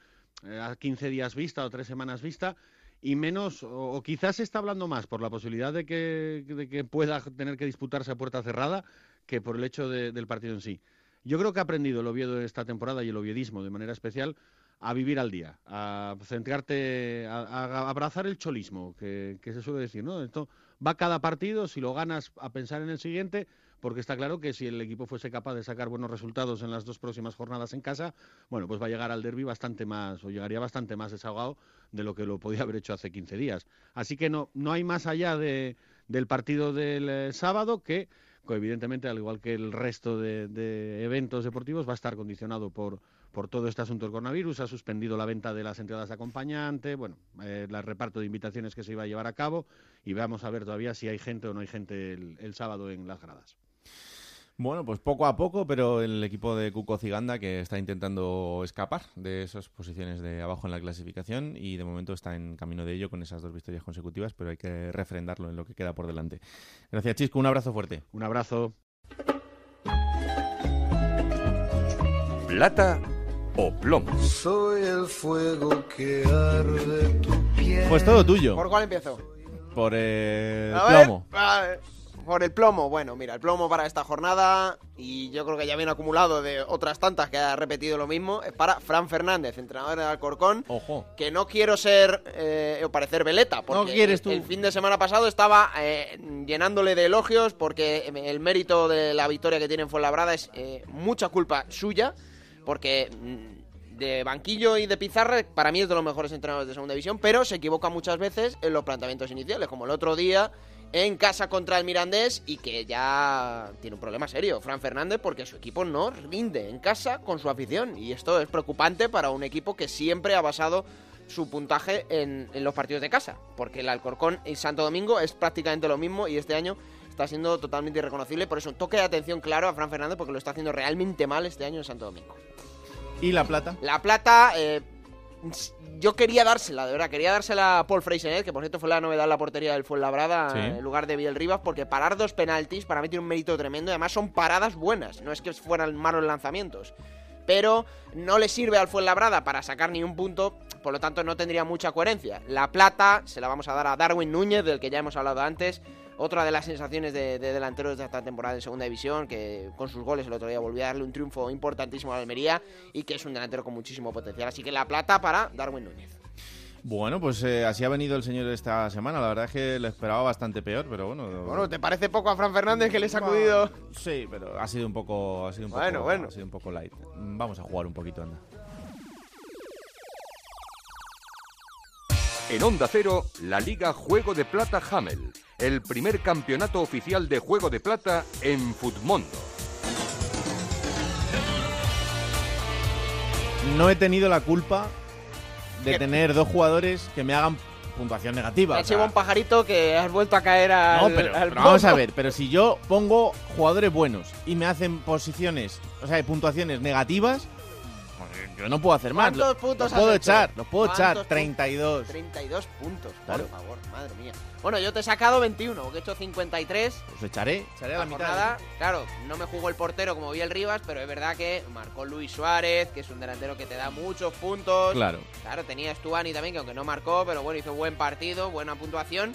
eh, a 15 días vista o tres semanas vista y menos, o, quizás se está hablando más por la posibilidad de que, de que pueda tener que disputarse a puerta cerrada que por el hecho de- del partido en sí. Yo creo que ha aprendido el Oviedo esta temporada y el oviedismo de manera especial a vivir al día, a centrarte, a, abrazar el cholismo, que, se suele decir, ¿no? Esto va cada partido, si lo ganas, a pensar en el siguiente, porque está claro que si el equipo fuese capaz de sacar buenos resultados en las dos próximas jornadas en casa, bueno, pues va a llegar al derby bastante más, o llegaría bastante más desahogado de lo que lo podía haber hecho hace 15 días. Así que no, no hay más allá de, del partido del eh, sábado que evidentemente, al igual que el resto de eventos deportivos, va a estar condicionado por, por todo este asunto del coronavirus. Ha suspendido la venta de las entradas de acompañante, bueno, eh, el reparto de invitaciones que se iba a llevar a cabo y vamos a ver todavía si hay gente o no hay gente el, el sábado en las gradas. Bueno, pues poco a poco, pero el equipo de Cuco Ciganda que está intentando escapar de esas posiciones de abajo en la clasificación y de momento está en camino de ello con esas dos victorias consecutivas, pero hay que refrendarlo en lo que queda por delante. Gracias, Chisco. Un abrazo fuerte. Un abrazo. Plata o plomo. Soy el fuego que arde tu piel. Pues todo tuyo. ¿Por cuál empiezo? Por el A ver, plomo. a ver, por el plomo. Bueno, mira, el plomo para esta jornada, y yo creo que ya viene acumulado de otras tantas que ha repetido lo mismo, es para Fran Fernández, entrenador del Alcorcón. Ojo. Que no quiero ser eh, o parecer veleta, porque No quieres tú. el fin de semana pasado estaba eh, llenándole de elogios porque el mérito de la victoria que tiene en Fuenlabrada es eh, mucha culpa suya, porque mm, de banquillo y de pizarra para mí es de los mejores entrenadores de segunda división, pero se equivoca muchas veces en los planteamientos iniciales, como el otro día en casa contra el Mirandés y que ya tiene un problema serio, Fran Fernández, porque su equipo no rinde en casa con su afición. Y esto es preocupante para un equipo que siempre ha basado su puntaje en, en los partidos de casa, porque el Alcorcón y Santo Domingo es prácticamente lo mismo y este año está siendo totalmente irreconocible. Por eso un toque de atención claro a Fran Fernández porque lo está haciendo realmente mal este año en Santo Domingo. ¿Y la plata? La plata, eh, yo quería dársela, de verdad, quería dársela a Paul Freisenet, que por cierto fue la novedad en la portería del Fuenlabrada Sí. en lugar de Biel Rivas, porque parar dos penaltis para mí tiene un mérito tremendo, además son paradas buenas, no es que fueran malos lanzamientos. Pero no le sirve al Fuenlabrada para sacar ni un punto, por lo tanto no tendría mucha coherencia. La plata se la vamos a dar a Darwin Núñez, del que ya hemos hablado antes, otra de las sensaciones de, de delanteros de esta temporada en segunda división, que con sus goles el otro día volvió a darle un triunfo importantísimo a la Almería y que es un delantero con muchísimo potencial. Así que la plata para Darwin Núñez. Bueno, pues eh, así ha venido el señor esta semana. La verdad es que lo esperaba bastante peor, pero bueno. Bueno, ¿te parece poco a Fran Fernández que le he sacudido? Sí, pero ha sido un poco, ha sido un Bueno, poco, bueno. ha sido un poco light. Vamos a jugar un poquito, anda. En Onda Cero, la Liga Juego de Plata Hamel, el primer campeonato oficial de Juego de Plata en Futmundo. No he tenido la culpa de ¿Qué? tener dos jugadores que me hagan puntuación negativa. Ha o sea, sido un pajarito que has vuelto a caer al, no, pero, al pero vamos a ver, pero si yo pongo jugadores buenos y me hacen posiciones, o sea, puntuaciones negativas, yo no puedo hacer más. ¿Cuántos puntos los puedo hecho? echar, los puedo echar. ¿Cuántos 32. 32 puntos, Claro. por favor, madre mía. Bueno, yo te he sacado 21, porque he hecho 53. Pues echaré, echaré a la La mitad. jornada, claro, no me jugó el portero como vi el Rivas, pero es verdad que marcó Luis Suárez, que es un delantero que te da muchos puntos. Claro. Claro, tenía Stuani también, que aunque no marcó, pero bueno, hizo buen partido, buena puntuación.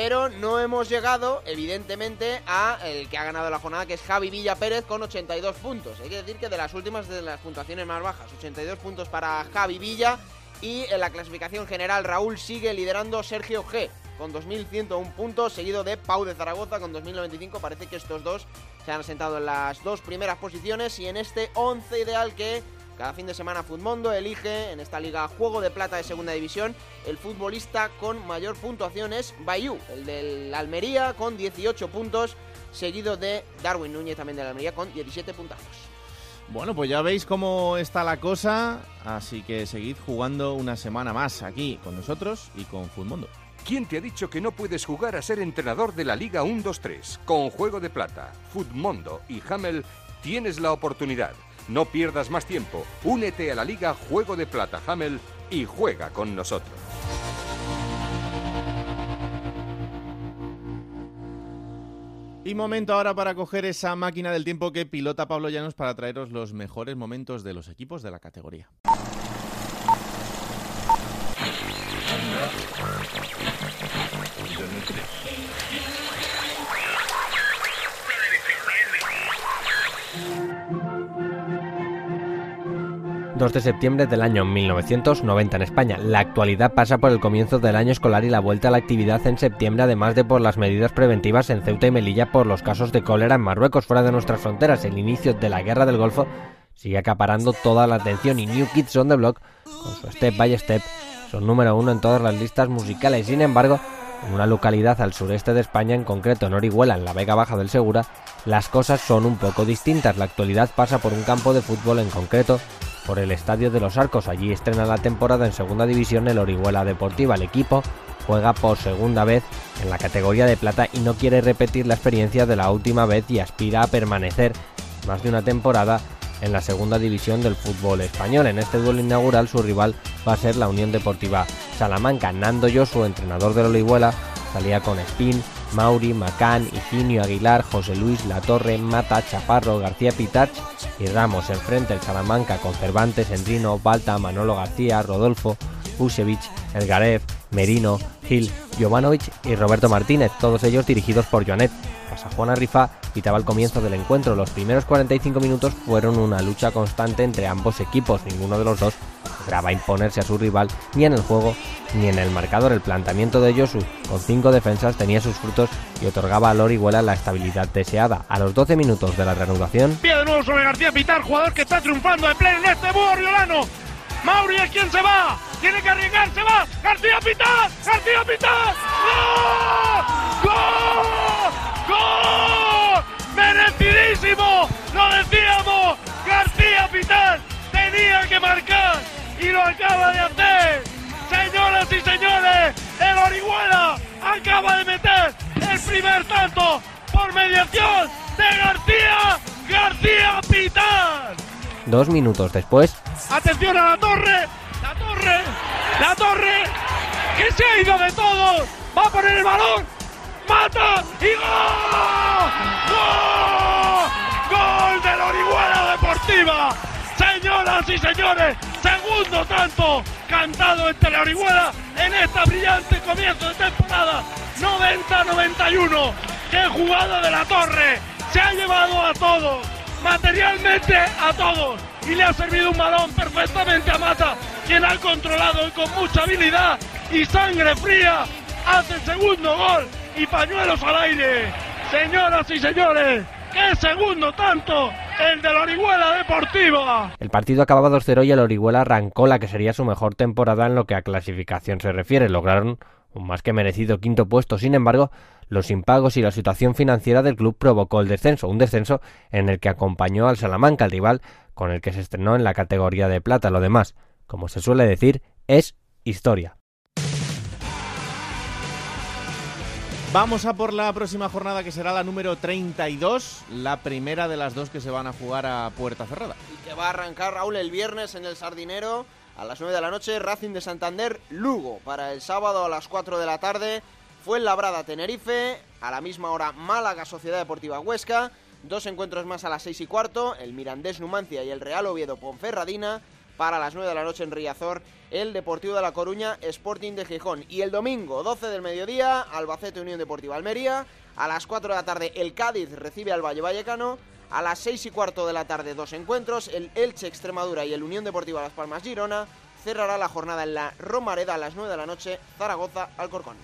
Pero no hemos llegado, evidentemente, a el que ha ganado la jornada, que es Javi Villa Pérez con 82 puntos. Hay que decir que de las últimas de las puntuaciones más bajas, 82 puntos para Javi Villa. Y en la clasificación general, Raúl sigue liderando Sergio G con 2.101 puntos, seguido de Pau de Zaragoza con 2.095. Parece que estos dos se han sentado en las dos primeras posiciones y en este 11 ideal que cada fin de semana Futmundo elige en esta liga Juego de Plata de Segunda División el futbolista con mayor puntuación es Bayou, el del Almería con 18 puntos, seguido de Darwin Núñez también del Almería con 17 puntazos. Bueno, pues ya veis cómo está la cosa, así que seguid jugando una semana más aquí con nosotros y con Futmundo. ¿Quién te ha dicho que no puedes jugar a ser entrenador de la Liga 1-2-3? Con Juego de Plata, Futmundo y Hamel tienes la oportunidad. No pierdas más tiempo. Únete a la Liga Juego de Plata Hamel y juega con nosotros. Y momento ahora para coger esa máquina del tiempo que pilota Pablo Llanos para traeros los mejores momentos de los equipos de la categoría. ...2 de septiembre del año 1990 en España. La actualidad pasa por el comienzo del año escolar y la vuelta a la actividad en septiembre, además de por las medidas preventivas en Ceuta y Melilla por los casos de cólera en Marruecos, fuera de nuestras fronteras. El inicio de la guerra del Golfo sigue acaparando toda la atención y New Kids on the Block, con su Step by Step, son número uno en todas las listas musicales. Sin embargo, en una localidad al sureste de España, en concreto en Orihuela, en la Vega Baja del Segura, las cosas son un poco distintas. La actualidad pasa por un campo de fútbol en concreto, por el Estadio de los Arcos. Allí estrena la temporada en Segunda División el Orihuela Deportiva. El equipo juega por segunda vez en la categoría de plata y no quiere repetir la experiencia de la última vez y aspira a permanecer más de una temporada en la segunda división del fútbol español. En este duelo inaugural su rival va a ser la Unión Deportiva Salamanca. Nando Josu, entrenador del Orihuela, salía con Espín, Mauri, Macán, Higinio Aguilar, José Luis Latorre, Mata, Chaparro, García Pitach y Ramos. Enfrente el Salamanca con Cervantes, Endrino, Balta, Manolo García, Rodolfo, Usevich, Elgarev, Merino, Gil, Jovanovic y Roberto Martínez, todos ellos dirigidos por Joanet. Pasa Juana Rifa pitaba el comienzo del encuentro. Los primeros 45 minutos fueron una lucha constante entre ambos equipos. Ninguno de los dos lograba imponerse a su rival ni en el juego ni en el marcador. El planteamiento de Josu con cinco defensas tenía sus frutos y otorgaba al Orihuela la estabilidad deseada. A los 12 minutos de la reanudación, Pie de nuevo sobre García Pitar, jugador que está triunfando de pleno en este búho. Mauri es quien se va. Tiene que arriesgar, se va. García Pitar, García Pitar. ¡Gol! ¡Gol! ¡Gol! ¡Merecidísimo! ¡Lo decíamos! García Pitar tenía que marcar y lo acaba de hacer. Señoras y señores, el Orihuela acaba de meter el primer tanto por mediación de García García Pitar. Dos minutos después, Atención a la torre, la torre, la torre, que se ha ido de todos. Va a poner el balón, mata y gol. ¡Gol! ¡Gol de la Orihuela Deportiva! Señoras y señores, segundo tanto cantado entre la Orihuela en esta brillante comienzo de temporada 90-91. ¡Qué jugada de la torre! Se ha llevado a todos, materialmente a todos, y le ha servido un balón perfectamente a Mata, quien ha controlado y con mucha habilidad y sangre fría hace el segundo gol y pañuelos al aire. Señoras y señores, qué segundo tanto el de la Orihuela Deportiva. el partido acababa 2-0 y el Orihuela arrancó la que sería su mejor temporada en lo que a clasificación se refiere. Lograron un más que merecido quinto puesto. Sin embargo, los impagos y la situación financiera del club provocó el descenso, un descenso en el que acompañó al Salamanca, el rival con el que se estrenó en la categoría de plata. Lo demás, como se suele decir, es historia. Vamos a por la próxima jornada que será la número 32, la primera de las dos que se van a jugar a puerta cerrada. Y que va a arrancar Raúl el viernes en el Sardinero a las 9 de la noche, Racing de Santander, Lugo. Para el sábado a las 4 de la tarde, Fuenlabrada, Tenerife. A la misma hora, Málaga, Sociedad Deportiva Huesca. Dos encuentros más a las 6 y cuarto, el Mirandés Numancia y el Real Oviedo Ponferradina. Para las 9 de la noche en Riazor, el Deportivo de La Coruña, Sporting de Gijón. Y el domingo, 12 del mediodía, Albacete Unión Deportiva Almería. A las 4 de la tarde, el Cádiz recibe al Valle Vallecano. A las 6 y cuarto de la tarde, dos encuentros, el Elche Extremadura y el Unión Deportiva Las Palmas Girona. Cerrará la jornada en la Romareda a las 9 de la noche, Zaragoza Alcorcón.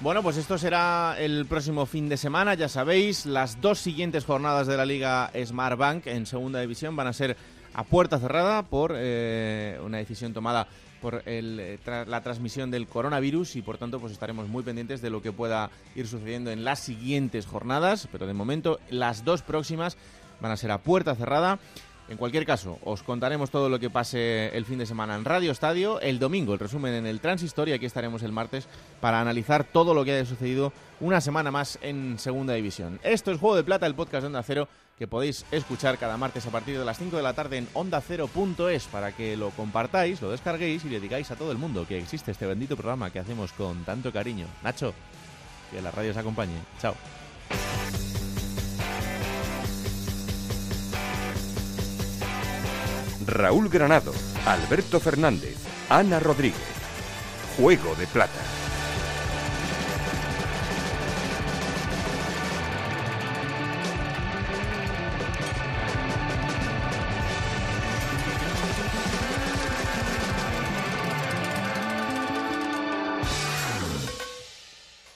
Bueno, pues esto será el próximo fin de semana, ya sabéis, las dos siguientes jornadas de la Liga Smart Bank en segunda división van a ser a puerta cerrada por eh, una decisión tomada por eh, la transmisión del coronavirus y por tanto pues estaremos muy pendientes de lo que pueda ir sucediendo en las siguientes jornadas, pero de momento las dos próximas van a ser a puerta cerrada. En cualquier caso, os contaremos todo lo que pase el fin de semana en Radio Estadio, el domingo el resumen en el Transistor y aquí estaremos el martes para analizar todo lo que haya sucedido una semana más en Segunda División. Esto es Juego de Plata, el podcast de Onda Cero que podéis escuchar cada martes a partir de las 5 de la tarde en ondacero.es para que lo compartáis, lo descarguéis y le digáis a todo el mundo que existe este bendito programa que hacemos con tanto cariño. Nacho, que la radio os acompañe. Chao. Raúl Granado, Alberto Fernández, Ana Rodríguez. Juego de Plata.